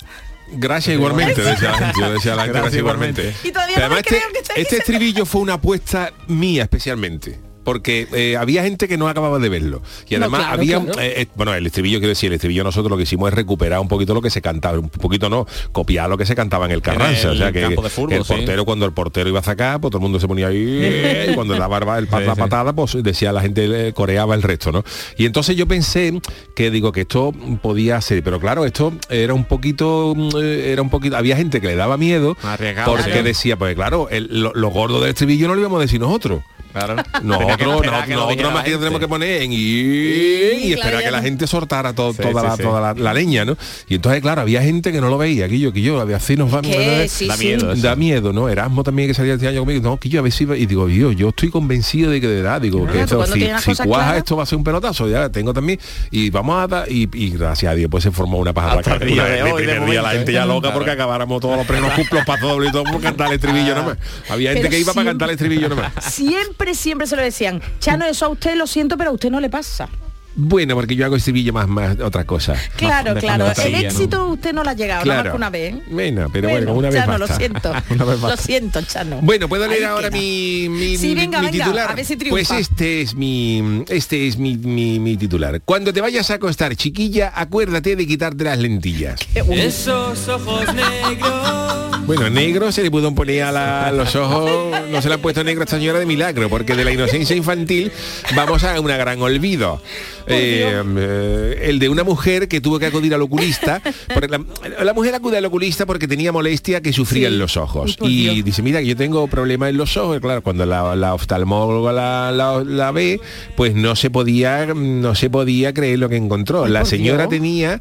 Speaker 14: Gracias igualmente, decía la gente, decía la gente,
Speaker 16: Gracias
Speaker 14: gracias igualmente.
Speaker 16: igualmente.
Speaker 15: Y todavía no me
Speaker 14: además
Speaker 15: creo
Speaker 14: este,
Speaker 15: que
Speaker 14: este estribillo fue una apuesta mía especialmente. Porque eh, había gente que no acababa de verlo. Y
Speaker 15: No,
Speaker 14: además
Speaker 15: claro,
Speaker 14: había,
Speaker 15: claro.
Speaker 14: eh, eh, bueno, el estribillo, quiero decir, el estribillo nosotros lo que hicimos es recuperar un poquito lo que se cantaba, un poquito no, copiar lo que se cantaba en el Carranza.
Speaker 16: el
Speaker 14: o sea, que,
Speaker 16: campo de fútbol,
Speaker 14: que el
Speaker 16: sí.
Speaker 14: portero, cuando el portero iba a sacar, pues todo el mundo se ponía ahí, y cuando la barba, el pat-
Speaker 16: Sí,
Speaker 14: la patada, pues decía la gente, eh, coreaba el resto, ¿no? Y entonces yo pensé que digo que esto podía ser, pero claro, esto era un poquito, mm, eh, era un poquito, había gente que le daba miedo
Speaker 16: Arriesgado,
Speaker 14: porque
Speaker 16: sí.
Speaker 14: decía, pues claro, el- lo, lo gordo del estribillo no lo íbamos a decir nosotros. Nosotros, nosotros, nosotros más que tenemos que poner en y, y esperar que la gente soltara to-
Speaker 16: Sí,
Speaker 14: toda,
Speaker 16: sí,
Speaker 14: la,
Speaker 16: sí.
Speaker 14: toda la, la leña, ¿no? Y entonces, claro, había gente que no lo veía, que yo, que yo, de así nos vamos.
Speaker 15: Que sí,
Speaker 14: da
Speaker 15: sí.
Speaker 14: miedo, da miedo, ¿no? Erasmo también que salía este año conmigo, no, que yo a ver si iba- y digo, yo, yo estoy convencido de que de verdad, digo,
Speaker 15: Claro,
Speaker 14: que esto, si, si cuaja
Speaker 15: claras.
Speaker 14: esto va a ser un pelotazo, ya tengo también, y vamos a dar, y, y gracias a Dios, pues se formó una paja
Speaker 16: de
Speaker 14: primer día la gente ya loca
Speaker 16: Claro.
Speaker 14: porque acabáramos todos los premios cumplos para doble y todo por cantar el estribillo nomás. Había gente que iba para cantar el estribillo nomás.
Speaker 15: Siempre, siempre se lo decían. Chano, eso a usted lo siento, pero a usted no le pasa.
Speaker 14: Bueno, porque yo hago estribillo más, más otra cosa.
Speaker 15: Claro, claro. el éxito usted no lo ha llegado, nada más
Speaker 14: Claro.
Speaker 15: que una vez.
Speaker 14: Bueno, pero bueno, una vez
Speaker 15: Chano,
Speaker 14: basta.
Speaker 15: lo siento.
Speaker 14: Una vez
Speaker 15: lo siento, Chano.
Speaker 14: Bueno, ¿puedo leer
Speaker 15: Ahí
Speaker 14: ahora
Speaker 15: queda.
Speaker 14: mi, mi,
Speaker 15: Sí,
Speaker 14: mi-
Speaker 15: venga,
Speaker 14: mi
Speaker 15: venga,
Speaker 14: titular?
Speaker 15: a ver si
Speaker 14: pues este es mi este es mi, mi- mi titular. Cuando te vayas a acostar, chiquilla, acuérdate de quitarte las lentillas.
Speaker 19: Esos ojos negros.
Speaker 14: Bueno, negro se le pudo poner a la- los ojos, no se le han puesto negro a esta señora de milagro, porque de la inocencia infantil vamos a una gran olvido. Eh, eh, el de una mujer que tuvo que acudir al oculista. la, la mujer acude al oculista porque tenía molestia que sufría en los ojos. Y dice, mira, que yo tengo problemas en los ojos. Y Claro, cuando la, la oftalmóloga la, ve, pues no se podía, no se podía creer lo que encontró. la señora
Speaker 15: Dios.
Speaker 14: tenía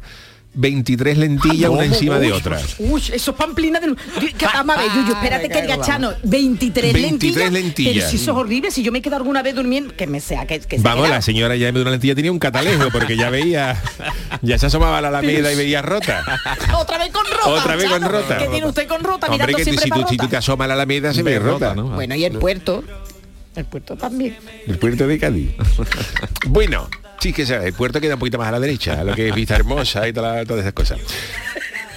Speaker 14: 23 lentillas una encima de otra.
Speaker 15: Uy, eso es pamplina. Que- Vamos a ver, Yuyu, espérate que diga Chano, 23,
Speaker 14: 23
Speaker 15: lentillas.
Speaker 14: lentillas.
Speaker 15: Pero si eso es horrible, si yo me quedo alguna vez durmiendo, que me sea, que, que
Speaker 14: Vamos, la señora ya en vez de una lentilla tenía un catalejo porque ya veía, ya se asomaba a la alameda y veía rota.
Speaker 15: Otra vez con rota.
Speaker 14: Otra vez con rota.
Speaker 15: ¿Qué tiene usted con rota?
Speaker 14: Hombre,
Speaker 15: Mirando
Speaker 14: que
Speaker 15: siempre
Speaker 14: si,
Speaker 15: para
Speaker 14: tú, si tú
Speaker 15: rota.
Speaker 14: te asomas a la alameda se ve rota, ¿no?
Speaker 15: Bueno, y el puerto. El puerto también.
Speaker 14: El puerto de Cádiz. bueno, sí que sea, el puerto queda un poquito más a la derecha, lo que es Vista Hermosa y todas esas cosas.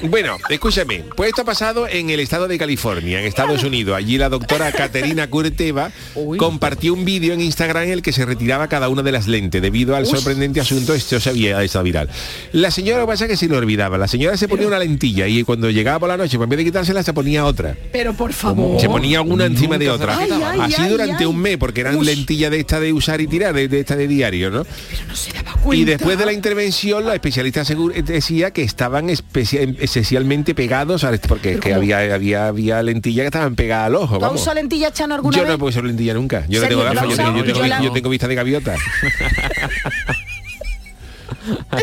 Speaker 14: Bueno, escúchame, pues esto ha pasado en el estado de California, en Estados Unidos. Allí la doctora Caterina Curteva compartió un vídeo en Instagram en el que se retiraba cada una de las lentes debido al
Speaker 18: Uy.
Speaker 14: sorprendente asunto, esto se había estado viral. La señora lo que pasa es que se lo olvidaba. La señora se ponía una lentilla y cuando llegaba por la noche, pues en vez de quitársela, se ponía otra.
Speaker 15: Pero por favor.
Speaker 14: Se ponía una encima de otra.
Speaker 15: Ay, ay,
Speaker 14: Así
Speaker 15: ay,
Speaker 14: durante un mes, porque eran lentillas de esta de usar y tirar, de, de esta de diario, ¿no? Y después de la intervención, los especialistas asegu- decía que estaban especia- especialmente pegados, a- porque que había, había, había lentillas que estaban pegadas al ojo.
Speaker 15: ¿Tú has
Speaker 14: Vamos.
Speaker 15: usado lentilla, Chano, alguna
Speaker 14: Yo
Speaker 15: vez?
Speaker 14: no puedo usar lentilla nunca. Yo no tengo
Speaker 15: ¿Tú la
Speaker 14: gafas, yo tengo, yo
Speaker 15: usado?
Speaker 14: tengo
Speaker 15: Yo
Speaker 14: vi-
Speaker 15: la-
Speaker 14: yo tengo vista de gaviota.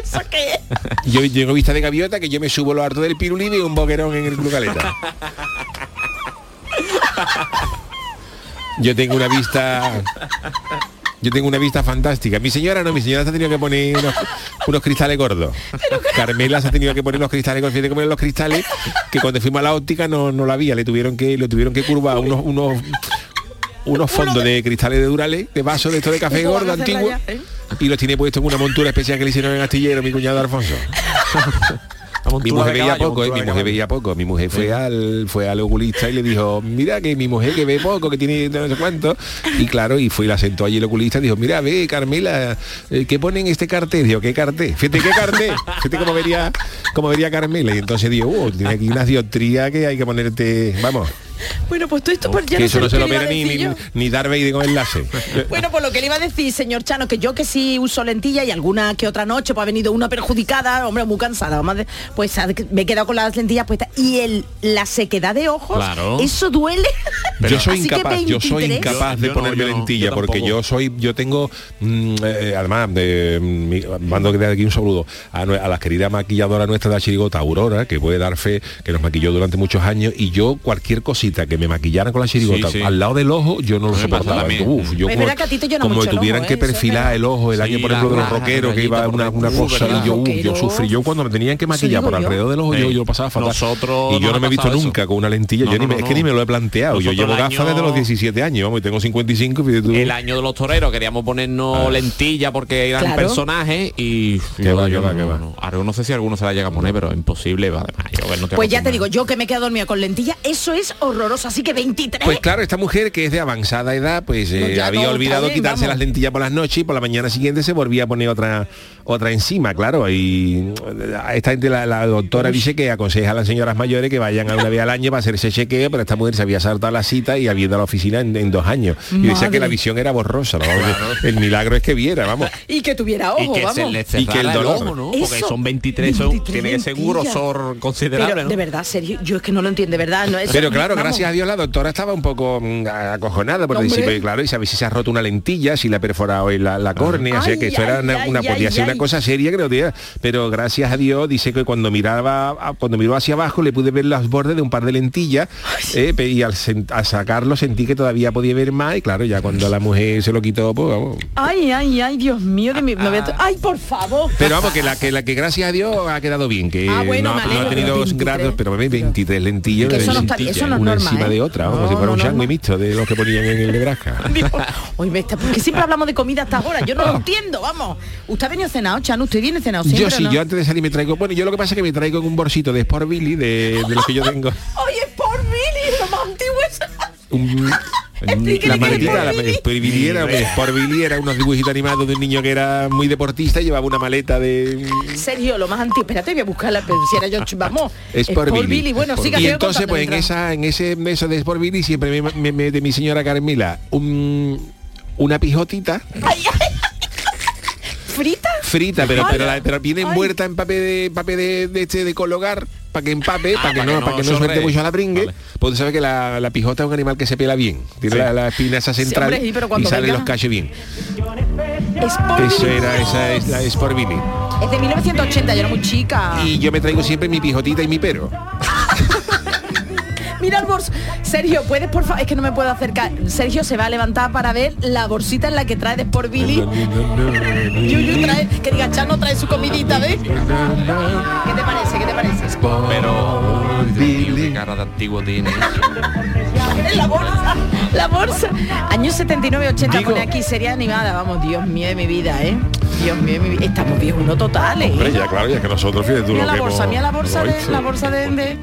Speaker 15: ¿Eso qué es?
Speaker 14: Yo tengo vista de gaviota que yo me subo lo harto del pirulí y un boquerón en el Club Caleta. Yo tengo una vista yo tengo una vista fantástica. Mi señora no, mi señora se ha tenido que poner unos, unos cristales gordos. Carmela se ha tenido que poner unos cristales gordos. Fíjate cómo eran los cristales que cuando fuimos a la óptica no, no la había. Le tuvieron que, lo tuvieron que curvar unos, unos, unos fondos de cristales de Durales, de vaso de esto de café
Speaker 15: ¿Cómo van
Speaker 14: gordo antiguo.
Speaker 15: eh?
Speaker 14: Y los tiene puesto en una montura especial que le hicieron en Astillero mi cuñado Alfonso. mi mujer veía
Speaker 16: caballo,
Speaker 14: poco, eh, mi mujer veía poco. Mi mujer fue al fue al oculista y le dijo, mira que mi mujer que ve poco, que tiene no sé cuánto. Y claro, y fue y la sentó allí el oculista y dijo, mira, ve, Carmela, eh, ¿qué pone en este cartel? Digo, ¿qué cartel? Fíjate, ¿qué cartel? Fíjate cómo vería, cómo vería Carmela. Y entonces digo, oh, tiene aquí una dioptría que hay que ponerte, vamos,
Speaker 15: Bueno, pues todo esto pues, ya
Speaker 14: que
Speaker 15: no
Speaker 14: eso no se lo
Speaker 15: le iba a
Speaker 14: verá ni, ni, ni Darth Vader con enlace.
Speaker 15: Bueno, pues lo que le iba a decir, señor Chano, que yo que sí uso lentilla y alguna que otra noche pues ha venido una perjudicada, hombre, muy cansada, de- pues me he quedado con las lentillas puestas. Y el la sequedad de ojos,
Speaker 14: Claro.
Speaker 15: eso duele.
Speaker 14: yo soy
Speaker 15: que
Speaker 14: incapaz, yo soy
Speaker 15: 23.
Speaker 14: incapaz de
Speaker 16: Yo-
Speaker 14: ponerme
Speaker 16: no,
Speaker 14: lentilla
Speaker 16: yo
Speaker 14: porque yo soy, yo tengo, mm, eh, además, de, mi- mando de aquí un saludo a, a la querida maquilladora nuestra de la chirigota, Aurora, que puede dar fe, que nos maquilló durante muchos años, y yo cualquier cosita que me maquillaran con la chirigota
Speaker 16: Sí, sí.
Speaker 14: al lado del ojo, yo no lo soportaba. Uf, yo como,
Speaker 15: verdad que a ti te llena
Speaker 14: como
Speaker 15: mucho
Speaker 14: me
Speaker 15: el
Speaker 14: tuvieran
Speaker 15: ojo,
Speaker 14: que
Speaker 15: ¿eh?
Speaker 14: Perfilar el ojo, el
Speaker 16: Sí,
Speaker 14: año, por
Speaker 16: la
Speaker 14: ejemplo, de los rockeros, que iba una, una cosa, yo, yo sufrí. Yo cuando me tenían que maquillar por
Speaker 15: yo.
Speaker 14: alrededor del ojo, yo,
Speaker 16: Sí.
Speaker 14: yo lo pasaba fatal.
Speaker 16: Nosotros
Speaker 14: y yo no me he visto nunca con una lentilla.
Speaker 16: No,
Speaker 14: yo ni
Speaker 16: no,
Speaker 14: me-
Speaker 16: no,
Speaker 14: es que ni
Speaker 16: no.
Speaker 14: me lo he planteado. yo llevo gafas desde los 17 años, vamos, y tengo 55, fíjate tú.
Speaker 16: El año de los toreros queríamos ponernos
Speaker 14: Ah.
Speaker 16: lentilla porque eran personajes y
Speaker 14: Que va, que
Speaker 16: yo
Speaker 14: va,
Speaker 16: no-
Speaker 14: que va.
Speaker 16: no. Ahora no sé si alguno se la llega a poner, pero imposible. Además, no
Speaker 15: Pues ya te digo, yo que me he quedado dormida con lentilla, eso es horroroso, así que 23.
Speaker 14: Pues claro, esta mujer que es de avanzada edad, pues eh,
Speaker 15: No,
Speaker 14: había olvidado
Speaker 15: bien,
Speaker 14: quitarse
Speaker 15: vamos.
Speaker 14: las lentillas por las noches y por la mañana siguiente se volvía a poner otra otra encima, claro. Y eh, a esta gente, la, la doctora dice que aconseja a las señoras mayores que vayan a una vez al año para hacerse chequeo, pero esta mujer se había saltado la cita y había ido a la oficina en, en dos años. Y decía que la visión era borrosa. ¿no? El milagro es que viera, vamos.
Speaker 15: Y que tuviera ojo,
Speaker 16: y que
Speaker 15: vamos.
Speaker 16: se le
Speaker 14: Y que el dolor.
Speaker 16: ojo, ¿no? Porque
Speaker 15: Eso.
Speaker 16: son 23, son-
Speaker 15: 23
Speaker 16: tiene que ser un
Speaker 15: lentillas.
Speaker 16: grosor considerable,
Speaker 15: Pero,
Speaker 16: ¿no?
Speaker 15: de verdad, Sergio, yo es que no lo entiendo, de verdad. No, eso-
Speaker 14: Pero claro,
Speaker 15: vamos.
Speaker 14: Gracias a Dios la doctora estaba un poco mm, acojonada por decir, pues, claro, y sabe si se ha roto una lentilla, si le ha perforado la, la córnea, o sea que esto era
Speaker 15: ay,
Speaker 14: una,
Speaker 15: ay,
Speaker 14: una- podía ser una cosa seria que no tenía, pero gracias a Dios dice que cuando miraba, cuando miró hacia abajo le pude ver los bordes de un par de lentillas eh, y al, sacarlo sentí que todavía podía ver más y claro, ya cuando la mujer se lo quitó, pues vamos.
Speaker 15: Ay, ay, ay, Dios mío de mi. me voy a to- Ay, por favor.
Speaker 14: Pero vamos, que la que la que gracias a Dios ha quedado bien, que
Speaker 15: Ah, bueno,
Speaker 14: no, ha tenido
Speaker 15: pero 23.
Speaker 14: grados, pero 23 lentillas,
Speaker 15: Que eso no está- eso no es
Speaker 14: una encima
Speaker 15: ¿eh?
Speaker 14: de otra, vamos,
Speaker 15: No,
Speaker 14: si fuera
Speaker 15: no,
Speaker 14: un sándwich mixto de los que ponían en el Nebraska.
Speaker 15: Hoy me está, porque siempre hablamos de comida hasta ahora. Yo no lo entiendo, vamos. ¿Usted ha venido cenado, Chano? ¿Usted viene cenado siempre
Speaker 14: Yo sí, yo antes de salir me traigo, bueno, yo lo que pasa es que me traigo en un bolsito de Sport Billy de, de los que yo tengo.
Speaker 15: Oye, por Billy, lo más antiguo es...
Speaker 14: Un-
Speaker 15: Explíquele
Speaker 14: la maletita, la
Speaker 15: Billy
Speaker 14: era, unos dibujitos animados de un niño que era muy deportista y llevaba una maleta de
Speaker 15: Sergio, lo más antiguo. Espérate, voy a buscarla, pero si era yo, vamos.
Speaker 14: Sport Billy.
Speaker 15: Bueno, siga,
Speaker 14: y entonces pues en esa en ese eso de Sport Billy siempre me, me mete mi señora Carmila un una pijotita
Speaker 15: ¿Frita?
Speaker 14: frita, pero,
Speaker 15: Ay,
Speaker 14: pero, la- pero viene
Speaker 15: ay.
Speaker 14: envuelta en papel de papel de, de este de colocar para que empape, para que no, para que
Speaker 16: no
Speaker 14: no suelte
Speaker 16: chorree.
Speaker 14: mucho a la pringue. Pues sabe que la, la pijota es un animal que se pela bien. Tiene
Speaker 16: Sí.
Speaker 14: la, la espina esa central
Speaker 15: hombre, sí, pero
Speaker 14: y salen
Speaker 15: venga-
Speaker 14: los cachos bien. Eso era, esa es la Sport Billy.
Speaker 15: Es de 1980, yo era muy chica.
Speaker 14: Y yo me traigo siempre mi pijotita y mi pero.
Speaker 15: Mira el bolso. Sergio, ¿puedes por favor? Es que no me puedo acercar. Sergio se va a levantar para ver la bolsita en la que trae de Sport Billy. Yuyu trae, que diga, Chano trae su comidita, ¿ves? ¿Qué te parece? ¿Qué te parece?
Speaker 16: Pero tío, qué cara de antiguo tiene.
Speaker 15: La bolsa, la bolsa. Años 79-80
Speaker 14: Digo-
Speaker 15: pone aquí serie animada. Vamos, Dios mío de mi vida, ¿eh? Dios mío de mi vida. Estamos viejos uno total, ¿eh?
Speaker 14: Hombre, ya claro, ya que nosotros fíjate tú
Speaker 15: Mira
Speaker 14: lo
Speaker 15: la
Speaker 14: que
Speaker 15: bolsa,
Speaker 14: hemos-
Speaker 15: mira la bolsa de la bolsa de, de-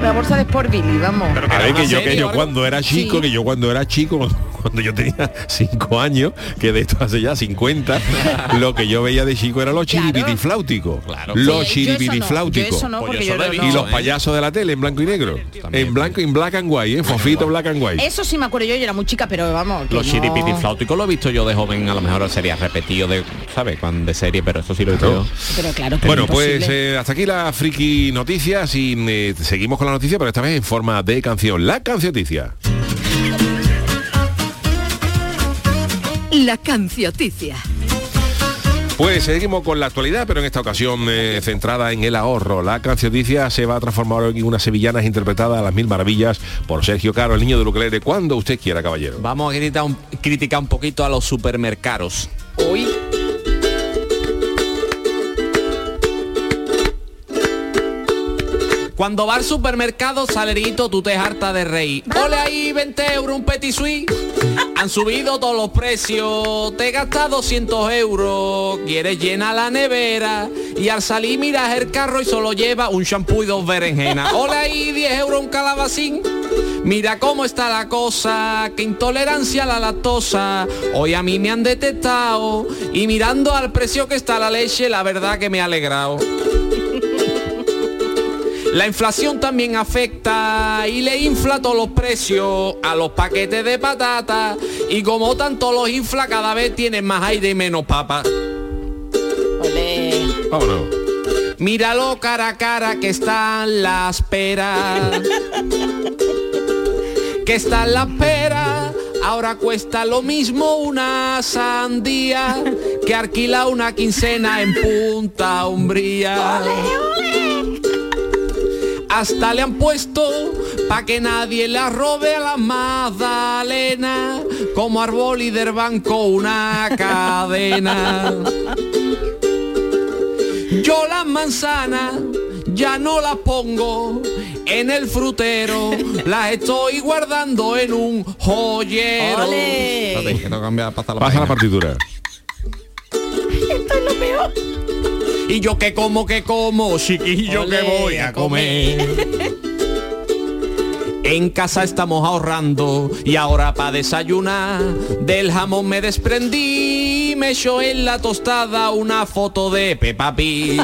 Speaker 15: la bolsa de Sport Billy, vamos.
Speaker 14: A ver, que yo, que yo cuando era chico,
Speaker 15: Sí.
Speaker 14: que yo cuando era chico, cuando yo tenía 5 años, que de esto hace ya 50, lo que yo veía de chico era los chiripitifláuticos.
Speaker 16: Claro.
Speaker 14: Los
Speaker 15: Sí, no,
Speaker 14: chiripitifláuticos.
Speaker 15: no,
Speaker 16: Pues
Speaker 15: no-
Speaker 14: Y los
Speaker 16: ¿eh?
Speaker 14: payasos de la tele en blanco y negro.
Speaker 16: También.
Speaker 14: En blanco, en black and white, ¿eh? Fofito black and white.
Speaker 15: Eso sí me acuerdo yo, yo era muy chica, pero vamos. que
Speaker 16: Los
Speaker 15: no-
Speaker 16: chiripitifláuticos lo he visto yo de joven, a lo mejor sería repetido de, ¿sabes? Cuando de serie, pero eso sí lo he visto yo.
Speaker 15: Pero claro, que
Speaker 14: Bueno,
Speaker 15: es
Speaker 14: pues eh, hasta aquí la friki noticias y eh, seguimos con la noticia, pero esta vez en forma de canción. La cancioticia.
Speaker 1: La cancioticia.
Speaker 14: Pues seguimos con la actualidad, pero en esta ocasión eh, centrada en el ahorro. La cancioticia se va a transformar en una sevillana interpretada a las mil maravillas por Sergio Caro, el niño de Uclere, cuando usted quiera, caballero.
Speaker 16: Vamos a criticar un, criticar un poquito a los supermercados.
Speaker 15: Uy,
Speaker 16: Cuando va al supermercado, salerito, tú te harta de reír. Ole ahí, 20 euros un petit suisse. Han subido todos los precios, te gastas 200 euros, quieres llenar la nevera y al salir miras el carro y solo lleva un shampoo y dos berenjenas. Ole ahí, 10 euros un calabacín. Mira cómo está la cosa, qué intolerancia a la lactosa. Hoy a mí me han detectado y mirando al precio que está la leche, la verdad que me ha alegrado. La inflación también afecta y le infla todos los precios a los paquetes de patata y como tanto los infla cada vez tienen más aire y menos papa.
Speaker 14: Vámonos.
Speaker 16: Míralo cara a cara que están las peras. que están las peras. Ahora cuesta lo mismo una sandía que alquila una quincena en Punta Umbría. Hasta le han puesto pa' que nadie la robe a la Magdalena como árbol y del banco una cadena. Yo las manzanas ya no las pongo en el frutero, las estoy guardando en un joyero.
Speaker 15: Ole.
Speaker 16: Espérate, que cambiar, la
Speaker 14: Pasa la
Speaker 16: página.
Speaker 14: partitura.
Speaker 15: Esto es lo peor.
Speaker 16: Y yo que como, que como, chiquillo que voy a comer. En casa estamos ahorrando y ahora para desayunar del jamón me desprendí, me echó en la tostada una foto de Peppa Pig.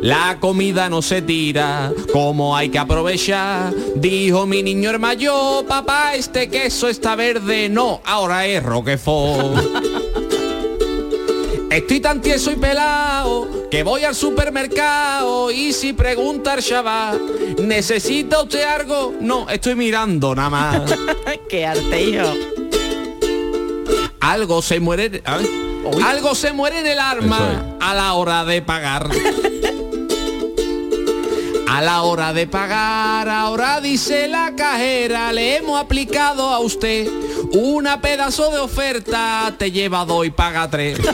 Speaker 16: La comida no se tira, como hay que aprovechar. Dijo mi niño mayor, papá, este queso está verde. No, ahora es Roquefort. Estoy tan tieso y pelado que voy al supermercado y si pregunta el chaval, ¿necesita usted algo? No, estoy mirando nada más.
Speaker 15: Qué arte, hijo.
Speaker 16: Algo se muere... a ver, Algo se muere en el arma a la hora de pagar. A la hora de pagar, ahora dice la cajera, le hemos aplicado a usted una pedazo de oferta, te lleva dos y paga tres.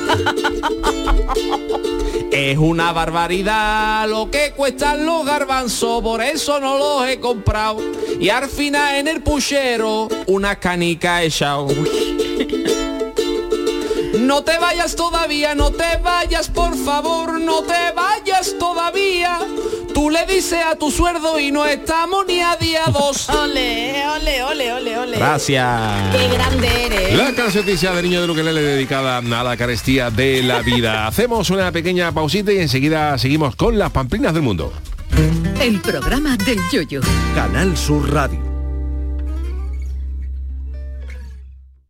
Speaker 16: Es una barbaridad lo que cuestan los garbanzos, por eso no los he comprado. Y al final en el puchero, una canica he echado. No te vayas todavía, no te vayas por favor, no te vayas todavía. Tú le dices a tu sueldo y no estamos ni a día dos.
Speaker 15: Ole, ole, ole, ole, ole.
Speaker 14: Gracias.
Speaker 15: Qué grande eres.
Speaker 14: La canceticia de Niño de Luquelele dedicada a la carestía de la vida. Hacemos una pequeña pausita y enseguida seguimos con las pamplinas del mundo.
Speaker 1: El programa del yoyo.
Speaker 9: Canal Sur Radio.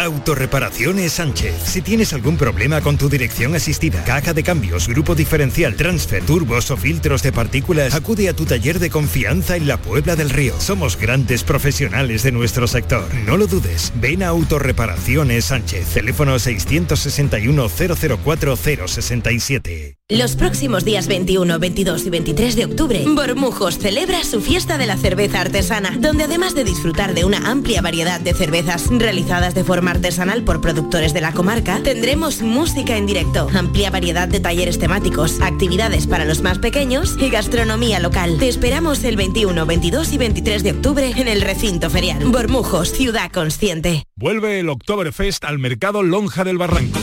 Speaker 20: Autorreparaciones Sánchez. Si tienes algún problema con tu dirección asistida, caja de cambios, grupo diferencial, transfer, turbos o filtros de partículas, acude a tu taller de confianza en la Puebla del Río. Somos grandes profesionales de nuestro sector. No lo dudes. Ven a Autorreparaciones Sánchez. Teléfono 661 004 067.
Speaker 21: Los próximos días 21, 22 y 23 de octubre, Bormujos celebra su fiesta de la cerveza artesana, donde además de disfrutar de una amplia variedad de cervezas realizadas de forma artesanal por productores de la comarca, tendremos música en directo, amplia variedad de talleres temáticos, actividades para los más pequeños y gastronomía local. Te esperamos el 21, 22 y 23 de octubre en el recinto ferial. Bormujos, ciudad consciente.
Speaker 9: Vuelve el Oktoberfest al mercado Lonja del Barranco.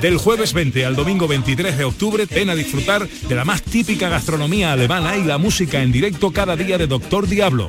Speaker 9: Del jueves 20 al domingo 23 de octubre, ven a disfrutar de la más típica gastronomía alemana y la música en directo cada día de Doctor Diablo.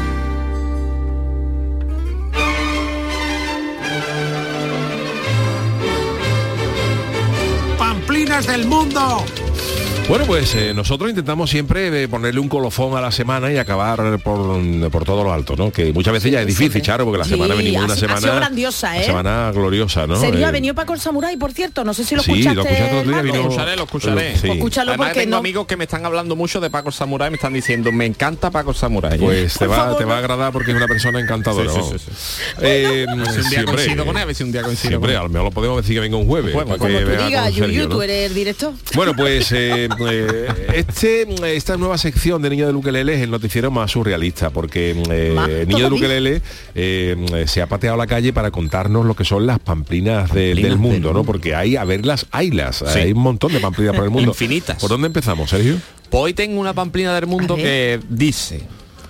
Speaker 22: Del mundo.
Speaker 14: Bueno, pues eh, nosotros intentamos siempre eh, ponerle un colofón a la semana y acabar por, por todo lo alto, ¿no? Que muchas veces ya es difícil, Charo, porque la
Speaker 15: Sí,
Speaker 14: semana venimos una
Speaker 15: ha- ha sido
Speaker 14: semana...
Speaker 15: grandiosa,
Speaker 14: una
Speaker 15: ¿eh?
Speaker 14: semana gloriosa, ¿no?
Speaker 15: Serio,
Speaker 14: Eh,
Speaker 15: ha venido Paco el Samurai, por cierto, no sé si lo
Speaker 14: Sí,
Speaker 15: escuchaste.
Speaker 14: lo escuché el otro día, vino-
Speaker 16: Lo escucharé, lo escucharé.
Speaker 14: Sí.
Speaker 15: Escúchalo
Speaker 16: Además,
Speaker 15: porque
Speaker 16: tengo
Speaker 15: no-
Speaker 16: amigos que me están hablando mucho de Paco el Samurai, me están diciendo, me encanta Paco el Samurai.
Speaker 14: Pues te va, te va a agradar porque es una persona encantadora.
Speaker 16: Sí, sí, sí, sí.
Speaker 14: Eh,
Speaker 16: si un día
Speaker 14: siempre,
Speaker 16: coincido con él, a ver si un día coincido
Speaker 14: Siempre,
Speaker 16: con él.
Speaker 14: a lo mejor lo podemos decir que venga un jueves.
Speaker 16: Bueno,
Speaker 15: tú digas, tú eres el director.
Speaker 14: Bueno, pues eh, este, esta nueva sección de Niño de Ukelele es el noticiero más surrealista, porque eh, Niño de. Ukelele eh, se ha pateado a la calle para contarnos lo que son las pamplinas de- del mundo, ¿no? Porque hay, a verlas, haylas,
Speaker 16: Sí.
Speaker 14: hay un montón de pamplinas por el mundo.
Speaker 16: Infinitas.
Speaker 14: ¿Por dónde empezamos, Sergio?
Speaker 16: Pues hoy tengo una pamplina del mundo que dice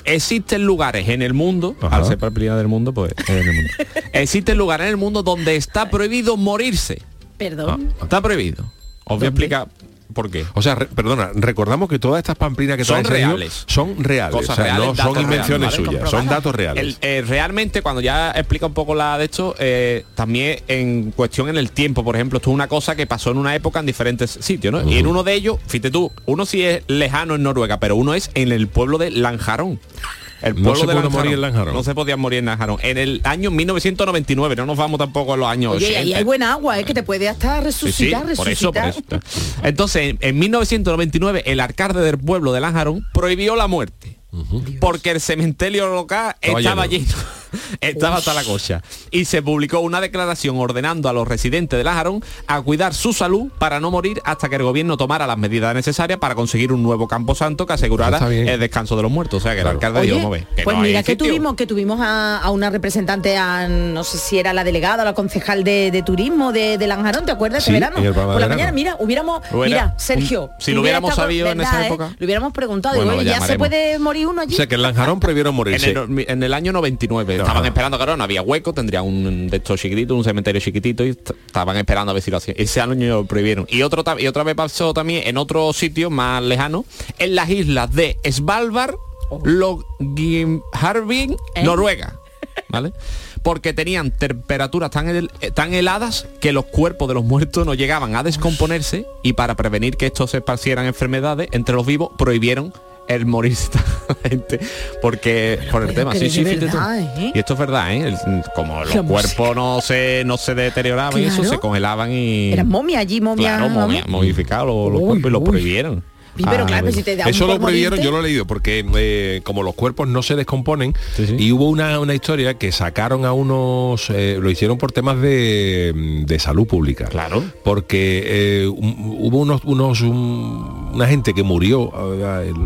Speaker 16: existen lugares en el mundo al ser pamplina del mundo pues en el mundo existen lugares en el mundo donde está prohibido morirse
Speaker 15: Perdón.
Speaker 16: está prohibido os voy a explicar por qué
Speaker 14: O sea, re- perdona, recordamos que todas estas pamplinas que
Speaker 16: Son reales.
Speaker 14: son reales,
Speaker 16: Cosas
Speaker 14: o sea,
Speaker 16: reales,
Speaker 14: no son invenciones suyas, son datos reales.
Speaker 16: El- eh, realmente cuando ya explica un poco la de esto, eh, también en cuestión en el tiempo, por ejemplo, esto es una cosa que pasó en una época en diferentes sitios, ¿no? Y en uno de ellos, fíjate tú, uno sí es lejano en Noruega, pero uno es en el pueblo de Lanjarón. El
Speaker 14: No
Speaker 16: pueblo
Speaker 14: se
Speaker 16: de
Speaker 14: puede morir en Lanjarón.
Speaker 16: No se podía morir en Lanjarón. En el año 1999, no nos vamos tampoco a los años
Speaker 15: Oye,
Speaker 16: 80.
Speaker 15: ahí hay buena agua, ¿eh? que te puede hasta
Speaker 16: Sí, sí,
Speaker 15: resucitar,
Speaker 16: por eso, por
Speaker 15: resucitar.
Speaker 16: eso. Entonces, en, en 1999, el alcalde del pueblo de Lanjarón prohibió la muerte. Porque el cementerio local
Speaker 14: Estaba
Speaker 16: estaba,
Speaker 14: lleno.
Speaker 16: lleno. estaba hasta la cocha. Y se publicó una declaración ordenando a los residentes de Lanjarón a cuidar su salud para no morir hasta que el gobierno tomara las medidas necesarias para conseguir un nuevo campo santo que asegurara el descanso de los muertos. O sea, que el alcalde
Speaker 15: Oye,
Speaker 16: dijo, "Vamos a ver, que
Speaker 15: pues
Speaker 16: no
Speaker 15: mira que
Speaker 16: sitio".
Speaker 15: tuvimos que tuvimos a, a una representante, a, no sé si era la delegada o la concejal de, de turismo de, de Lanjarón, ¿te acuerdas?
Speaker 14: Sí,
Speaker 15: este verano. Por
Speaker 14: de
Speaker 15: la
Speaker 14: verano.
Speaker 15: mañana, mira, hubiéramos,
Speaker 16: Hubiera
Speaker 15: mira, Sergio.
Speaker 16: un- si lo hubiéramos sabido en esa
Speaker 15: ¿verdad, eh?
Speaker 16: época.
Speaker 15: Le hubiéramos preguntado,
Speaker 16: Bueno,
Speaker 15: digo,
Speaker 16: lo
Speaker 15: ¿ya se puede morir uno allí?
Speaker 14: O sea, que en Lanjarón prohibieron morirse.
Speaker 16: En el, en el año 99 estaban esperando, claro, no había hueco, tendría un de estos chiquititos, un cementerio chiquitito y est- estaban esperando a ver si lo hacían. Ese año lo prohibieron. Y otro y otra vez pasó también en otro sitio más lejano, en las islas de Svalbard, Longyearbyen,
Speaker 15: ¿Eh?
Speaker 16: Noruega. ¿Vale? Porque tenían temperaturas tan, hel- tan heladas que los cuerpos de los muertos no llegaban a descomponerse y para prevenir que estos se esparcieran enfermedades entre los vivos prohibieron el morirse la gente porque por el
Speaker 15: pero
Speaker 16: tema sí sí
Speaker 15: verdad, ¿eh?
Speaker 16: y esto es verdad ¿eh? El- como los
Speaker 15: La
Speaker 16: cuerpos no se no se deterioraban y eso se congelaban y
Speaker 15: Era momia allí, momia.
Speaker 16: claro momia- momificados los, los
Speaker 15: Uy,
Speaker 16: cuerpos y los prohibieron
Speaker 15: pero
Speaker 16: Ah,
Speaker 15: claro, pues si te da un
Speaker 14: Eso lo prohibieron, yo lo he leído, porque eh, como los cuerpos no se descomponen, y hubo una, una historia que sacaron a unos, eh, lo hicieron por temas de, de salud pública.
Speaker 16: Claro.
Speaker 14: Porque eh, un- hubo unos, unos un- una gente que murió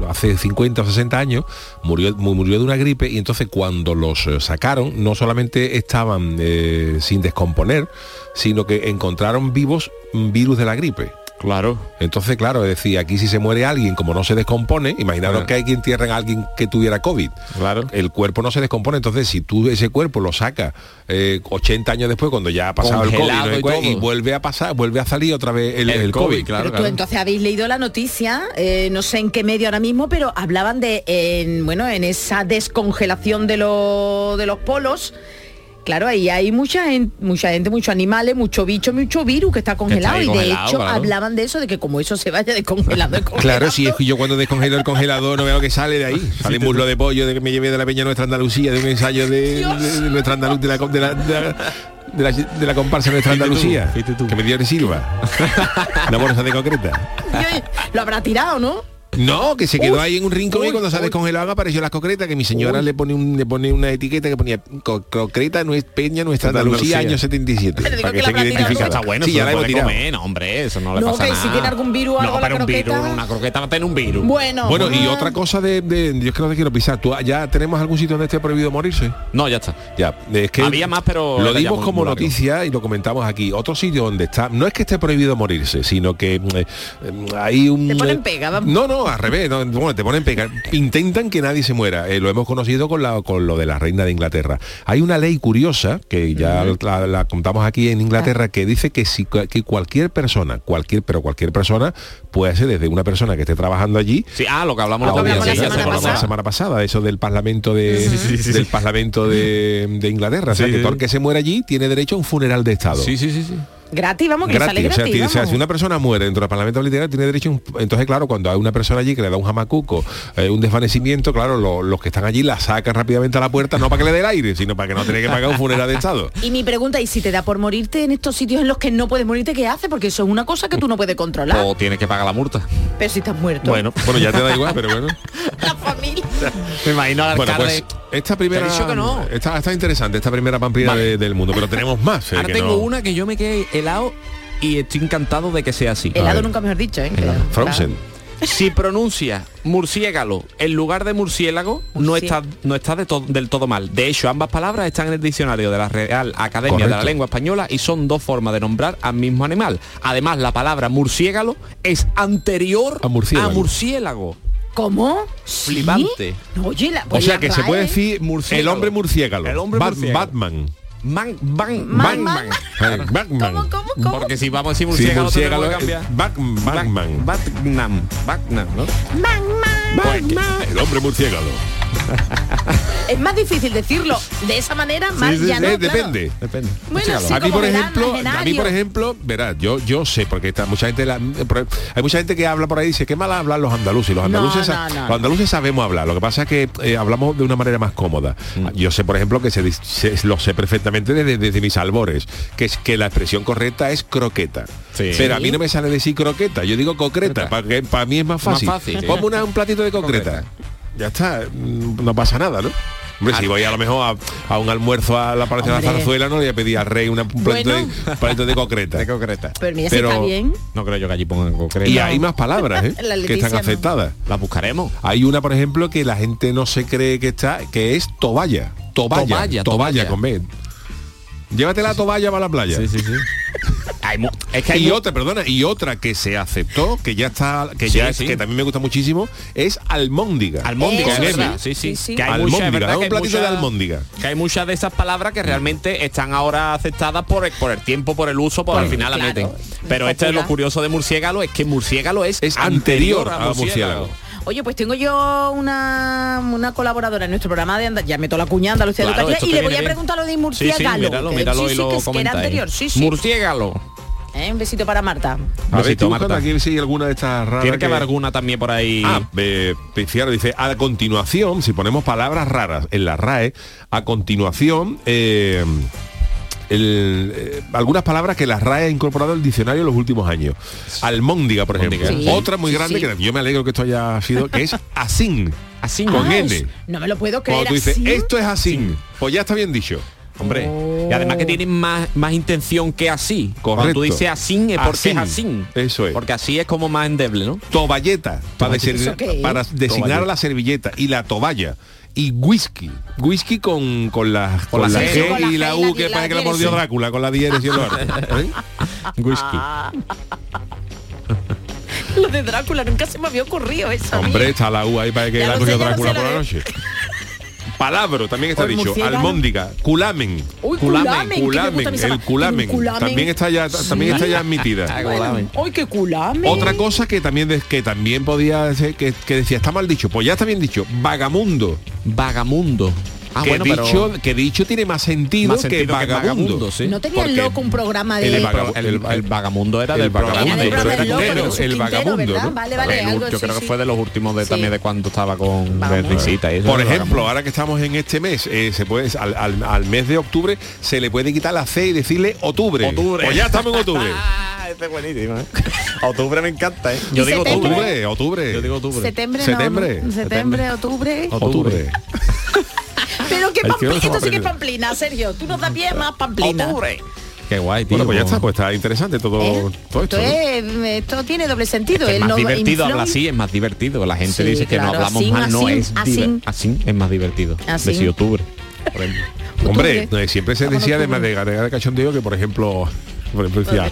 Speaker 14: hace 50 o 60 años, murió, mu- murió de una gripe, y entonces cuando los sacaron, no solamente estaban eh, sin descomponer, sino que encontraron vivos un virus de la gripe.
Speaker 16: Claro.
Speaker 14: Entonces, claro, es decir, aquí si se muere alguien, como no se descompone, imaginaros
Speaker 16: Claro.
Speaker 14: que hay que entierren a alguien que tuviera COVID.
Speaker 16: Claro.
Speaker 14: El cuerpo no se descompone, entonces si tú ese cuerpo lo sacas eh, 80 años después, cuando ya ha pasado el COVID, no
Speaker 16: y
Speaker 14: vuelve a pasar, vuelve a salir otra vez el, el COVID.
Speaker 15: Pero tú entonces habéis leído la noticia, eh, no sé en qué medio ahora mismo, pero hablaban de, en, bueno, en esa descongelación de, lo- de los polos. Claro, ahí hay mucha gente, mucha gente, muchos animales, mucho bicho, mucho virus que está congelado. y de hecho
Speaker 14: claro.
Speaker 15: hablaban de eso, de que como eso se vaya descongelando,
Speaker 14: Claro, si es que yo cuando descongelo el congelador no veo que sale de ahí. Sale muslo de pollo de que me llevé de la Peña Nuestra Andalucía, de un ensayo de, de- de nuestra Andaluz, de la, de la, de la- de la- de la comparsa Nuestra
Speaker 16: tú,
Speaker 14: Andalucía, que me dio de Silva. Una bolsa de concreta.
Speaker 15: lo habrá tirado, ¿no?
Speaker 14: No, que se quedó
Speaker 15: Uy,
Speaker 14: ahí en un rincón y cuando se ha descongelado apareció las concretas que mi señora le pone un, le pone una etiqueta que ponía co- concreta no es Peña nuestra Andalucía, año 77
Speaker 15: Pero digo
Speaker 14: para
Speaker 15: que
Speaker 14: que
Speaker 15: la
Speaker 14: identificadas.
Speaker 16: Está bueno,
Speaker 14: sí, ya
Speaker 16: se
Speaker 14: la hemos tirado.
Speaker 16: comer, no, hombre, eso no le
Speaker 15: No,
Speaker 16: pasa
Speaker 15: que
Speaker 16: nada.
Speaker 15: si tiene algún virus o algo
Speaker 16: no,
Speaker 15: la
Speaker 16: pero un virus,
Speaker 15: croqueta.
Speaker 16: una croqueta va a tener un virus.
Speaker 15: Bueno,
Speaker 14: Bueno, y
Speaker 15: ah,
Speaker 14: otra cosa de, de- Dios que no te quiero pisar, ¿tú ya tenemos algún sitio donde esté prohibido morirse?
Speaker 16: No, ya está.
Speaker 14: Ya, es que
Speaker 16: Había más, pero
Speaker 14: lo dimos como
Speaker 16: muy
Speaker 14: noticia y lo comentamos aquí. Otro sitio donde está, no es que esté prohibido morirse, sino que mm, eh, mm, hay un
Speaker 15: Te ponen pega, vamos.
Speaker 14: No, no, al revés, no, bueno, te ponen pega. Intentan que nadie se muera. Eh, lo hemos conocido con la con lo de la reina de Inglaterra. Hay una ley curiosa que ya la, la contamos aquí en Inglaterra que dice que si que cualquier persona, cualquier pero cualquier persona puede ser desde una persona que esté trabajando allí
Speaker 16: Sí, ah, lo que hablamos
Speaker 14: Ah,
Speaker 16: la
Speaker 14: obviamente,
Speaker 16: semana
Speaker 14: ya se hablamos la semana pasada, eso del parlamento de
Speaker 16: sí,
Speaker 14: del parlamento de, de Inglaterra. O sea que todo el que se muere allí tiene derecho a un funeral de estado.
Speaker 16: Sí, sí, sí, sí.
Speaker 15: Gratis, vamos, que le sale
Speaker 14: Gratis, o sea,
Speaker 15: gratis.
Speaker 14: tiene- o sea,
Speaker 15: vamos.
Speaker 14: si una persona muere dentro del Parlamento Literario tiene derecho a un, entonces claro cuando hay una persona allí que le da un jamacuco eh, un desvanecimiento claro lo- los que están allí la sacan rápidamente a la puerta no para que le dé el aire sino para que no tenga que pagar un funeral de estado
Speaker 15: Y mi pregunta, ¿y si te da por morirte en estos sitios en los que no puedes morirte, qué haces? Porque eso es una cosa que tú no puedes controlar.
Speaker 16: O tienes que pagar la multa.
Speaker 15: Pero si estás muerto.
Speaker 14: bueno bueno ya te da igual pero bueno
Speaker 16: Me imagino al
Speaker 14: bueno
Speaker 16: alcalde.
Speaker 14: pues esta primera
Speaker 16: que no.
Speaker 14: está, está interesante esta primera pamplina
Speaker 16: Vale.
Speaker 14: de- del mundo pero tenemos más eh,
Speaker 16: Ahora
Speaker 14: que
Speaker 16: tengo
Speaker 14: no-
Speaker 16: una que yo me quedé helado y estoy encantado de que sea así.
Speaker 15: Helado nunca mejor dicho, ¿eh?
Speaker 14: Frozen
Speaker 16: Si pronuncia murciégalo en lugar de murciélago, no está, no está de to- del todo mal. De hecho, ambas palabras están en el diccionario de la Real Academia de la. Lengua Española y son dos formas de nombrar al mismo animal. Además, la palabra murciégalo es anterior
Speaker 14: A murciélago.
Speaker 16: murciélago.
Speaker 15: ¿Cómo? ¿Sí? No, oye, la,
Speaker 14: O sea que se puede decir
Speaker 16: Murciélago.
Speaker 14: el hombre murciélago.
Speaker 16: El hombre
Speaker 14: Bat-
Speaker 16: murciélago.
Speaker 14: Batman.
Speaker 16: Man, ban,
Speaker 15: Man,
Speaker 16: Batman.
Speaker 14: Eh, Batman.
Speaker 16: Porque si vamos a decir
Speaker 14: Sí,
Speaker 16: murciélago,
Speaker 14: murciélago
Speaker 16: tenemos que
Speaker 14: es
Speaker 16: cambiar.
Speaker 14: Bat- Batman.
Speaker 16: Batman. Batman,
Speaker 14: El hombre murciélago.
Speaker 15: Es más difícil decirlo de esa manera, más
Speaker 14: Sí, sí,
Speaker 15: ya
Speaker 14: sí,
Speaker 15: no, claro.
Speaker 14: depende.
Speaker 16: Depende.
Speaker 15: Bueno, sí,
Speaker 14: a mí por ejemplo, a mí por ejemplo, verás, yo yo sé porque está mucha gente la- hay mucha gente que habla por ahí y dice qué mal hablan los andaluces. Los andaluces,
Speaker 15: no, no.
Speaker 14: los andaluces sabemos hablar. Lo que pasa es que eh, hablamos de una manera más cómoda.
Speaker 16: Mm.
Speaker 14: Yo sé, por ejemplo, que se, se- lo sé perfectamente desde, desde mis albores, que es que la expresión correcta es croqueta.
Speaker 16: Sí.
Speaker 14: Pero a mí no me sale decir croqueta, yo digo concreta, para que para mí es más
Speaker 16: Más
Speaker 14: fácil.
Speaker 16: fácil, sí.
Speaker 14: Ponme una- un platito de concreta. Ya está, mm, no pasa nada, ¿no? Hombre, si voy a lo mejor a, a un almuerzo a la Palacio de la. Zarzuela, no le voy a pedir al rey una, un platito,
Speaker 15: Bueno.
Speaker 14: de, concreta.
Speaker 16: De concreta.
Speaker 15: Pero mira si
Speaker 14: Pero-
Speaker 15: está bien.
Speaker 16: No creo yo que allí pongan concreto.
Speaker 14: Y hay más palabras ¿eh? Que están
Speaker 15: no.
Speaker 14: aceptadas.
Speaker 16: Las buscaremos.
Speaker 14: Hay una, por ejemplo, que la gente no se cree que está, que es toballa. Toballa.
Speaker 16: Toballa,
Speaker 14: Toballa,
Speaker 16: toballa.
Speaker 14: con B. Llévate la toballa para la playa.
Speaker 16: Sí, sí, sí. Hay es que hay
Speaker 14: y otra, perdona, y otra que se aceptó, que ya está, que
Speaker 16: Sí,
Speaker 14: ya es,
Speaker 16: sí.
Speaker 14: que también me gusta muchísimo, es almóndiga.
Speaker 16: Almóndiga, es
Speaker 15: sí.
Speaker 16: verdad. Sí, sí.
Speaker 15: Sí, sí.
Speaker 16: Que hay
Speaker 14: Almóndiga, un
Speaker 16: hay
Speaker 14: de
Speaker 16: muchas-
Speaker 14: almóndiga.
Speaker 16: Que hay muchas de esas palabras que realmente están ahora aceptadas por el, por el tiempo, por el uso, por al final la
Speaker 15: claro,
Speaker 16: meten. Pero esto es lo curioso de murciélago, es que murciélago es,
Speaker 14: Es anterior a murciélago.
Speaker 15: Oye, pues tengo yo una, una colaboradora en nuestro programa de Andalucía, ya meto la cuña Andalucía
Speaker 16: Claro,
Speaker 15: Educativa y le voy a preguntar lo de
Speaker 16: Sí, sí,
Speaker 15: murciélago.
Speaker 16: míralo,
Speaker 15: que-
Speaker 16: míralo
Speaker 15: sí,
Speaker 16: y
Speaker 15: sí,
Speaker 16: lo
Speaker 15: que es que era
Speaker 16: comentáis.
Speaker 15: anterior, sí, sí.
Speaker 16: Murciégalo.
Speaker 15: Eh, Un besito para Marta.
Speaker 14: A ver,
Speaker 16: Marta.
Speaker 14: aquí si hay alguna de estas raras.
Speaker 16: Tiene que haber alguna también por ahí.
Speaker 14: Ah, eh, dice, a continuación, si ponemos palabras raras en la RAE, a continuación, eh, el, eh, algunas palabras que la RAE ha incorporado al diccionario en los últimos años. Almóndiga, por ejemplo.
Speaker 15: Sí,
Speaker 14: Otra muy grande,
Speaker 15: sí.
Speaker 14: que yo me alegro que esto haya sido, que es asín.
Speaker 16: Así
Speaker 14: Con
Speaker 15: Ah,
Speaker 14: N.
Speaker 15: es- no me lo puedo creer
Speaker 14: Cuando tú dices,
Speaker 15: así.
Speaker 14: esto es asín, pues ya está bien dicho.
Speaker 16: Hombre. Y además que tienen más, más intención que así. Cuando
Speaker 14: Correcto.
Speaker 16: tú dices así es porque es
Speaker 14: Asín.
Speaker 16: así.
Speaker 14: Eso es.
Speaker 16: Porque así es como más endeble, ¿no?
Speaker 14: Toballeta, para,
Speaker 16: Toballeta.
Speaker 14: designar-
Speaker 15: ¿Eso qué es?
Speaker 14: para designar la servilleta y la toballa. Y whisky. Whisky con, con la, con
Speaker 16: la
Speaker 14: la
Speaker 16: G.
Speaker 14: G
Speaker 15: Con la
Speaker 14: y la U
Speaker 15: la-
Speaker 14: que
Speaker 15: la
Speaker 14: parece que la mordió Drácula con la diéresis y el orden. ¿Eh?
Speaker 16: Whisky.
Speaker 15: Lo de Drácula nunca se me había ocurrido eso.
Speaker 14: Hombre, está la U ahí para que
Speaker 15: Ya
Speaker 14: la cogió Drácula por la noche. Palabro, también está dicho.
Speaker 15: murciélago.
Speaker 14: Almóndiga, culamen.
Speaker 15: Uy,
Speaker 14: Culamen,
Speaker 15: culamen,
Speaker 14: el culamen.
Speaker 15: culamen.
Speaker 14: También está ya, también está ya admitida.
Speaker 15: Bueno, ¡Ay, qué culame!
Speaker 14: Otra cosa que también de- que también podía ser que, que decía está mal dicho, pues ya está bien dicho, vagamundo.
Speaker 16: Vagamundo. Ah,
Speaker 14: que,
Speaker 16: bueno,
Speaker 14: dicho,
Speaker 16: pero...
Speaker 14: que dicho tiene más sentido,
Speaker 16: Más sentido
Speaker 14: que
Speaker 16: que
Speaker 14: vagabundo.
Speaker 16: vagabundo, sí.
Speaker 15: ¿No tenía
Speaker 14: Porque
Speaker 15: loco un programa de...
Speaker 14: el
Speaker 16: El,
Speaker 14: vaga-
Speaker 16: el-
Speaker 14: el-
Speaker 16: el vagamundo era
Speaker 14: el
Speaker 16: del programa
Speaker 14: vagabundo,
Speaker 15: Era del
Speaker 14: pero
Speaker 15: programa de
Speaker 14: el vagabundo,
Speaker 15: ¿verdad?
Speaker 14: ¿no?
Speaker 15: Vale, vale,
Speaker 16: El-
Speaker 15: algo
Speaker 16: yo
Speaker 15: sí,
Speaker 16: creo que fue de los últimos de,
Speaker 15: Sí.
Speaker 16: también de cuando estaba con
Speaker 15: Vagabundo.
Speaker 16: eso.
Speaker 14: Por
Speaker 16: el
Speaker 14: ejemplo,
Speaker 16: vagabundo.
Speaker 14: ahora que estamos en este mes, eh, se puede al, al- al mes de octubre se le puede quitar la C y decirle octubre.
Speaker 16: Octubre.
Speaker 14: Pues ya estamos en octubre.
Speaker 16: Ah, este es buenísimo, ¿eh? Octubre me encanta, ¿eh?
Speaker 15: ¿Y
Speaker 16: Yo digo
Speaker 15: septiembre?
Speaker 16: octubre.
Speaker 14: octubre, octubre.
Speaker 16: Yo digo octubre.
Speaker 15: Septiembre, no,
Speaker 14: Septiembre.
Speaker 15: no, septiembre, octubre.
Speaker 14: Octubre.
Speaker 15: Pero qué pamplina,
Speaker 14: no
Speaker 15: esto sí que es pamplina, Sergio. Tú nos das pie más pamplina.
Speaker 16: Octubre. Qué guay, tío.
Speaker 14: Bueno, pues ya está, pues está interesante todo,
Speaker 15: ¿Eh?
Speaker 14: todo esto.
Speaker 15: Esto,
Speaker 14: ¿no?
Speaker 15: es- esto tiene doble sentido.
Speaker 16: Es más
Speaker 15: no-
Speaker 16: divertido hablar así, es más divertido. La gente
Speaker 15: Sí,
Speaker 16: dice que no hablamos
Speaker 15: así,
Speaker 16: mal, no
Speaker 15: así,
Speaker 16: es
Speaker 15: así.
Speaker 16: así es más divertido.
Speaker 15: Así.
Speaker 16: Decir octubre, por ejemplo.
Speaker 14: Hombre,
Speaker 15: octubre.
Speaker 14: eh, siempre se decía además de agregar de cachondeo que por ejemplo, por ejemplo decía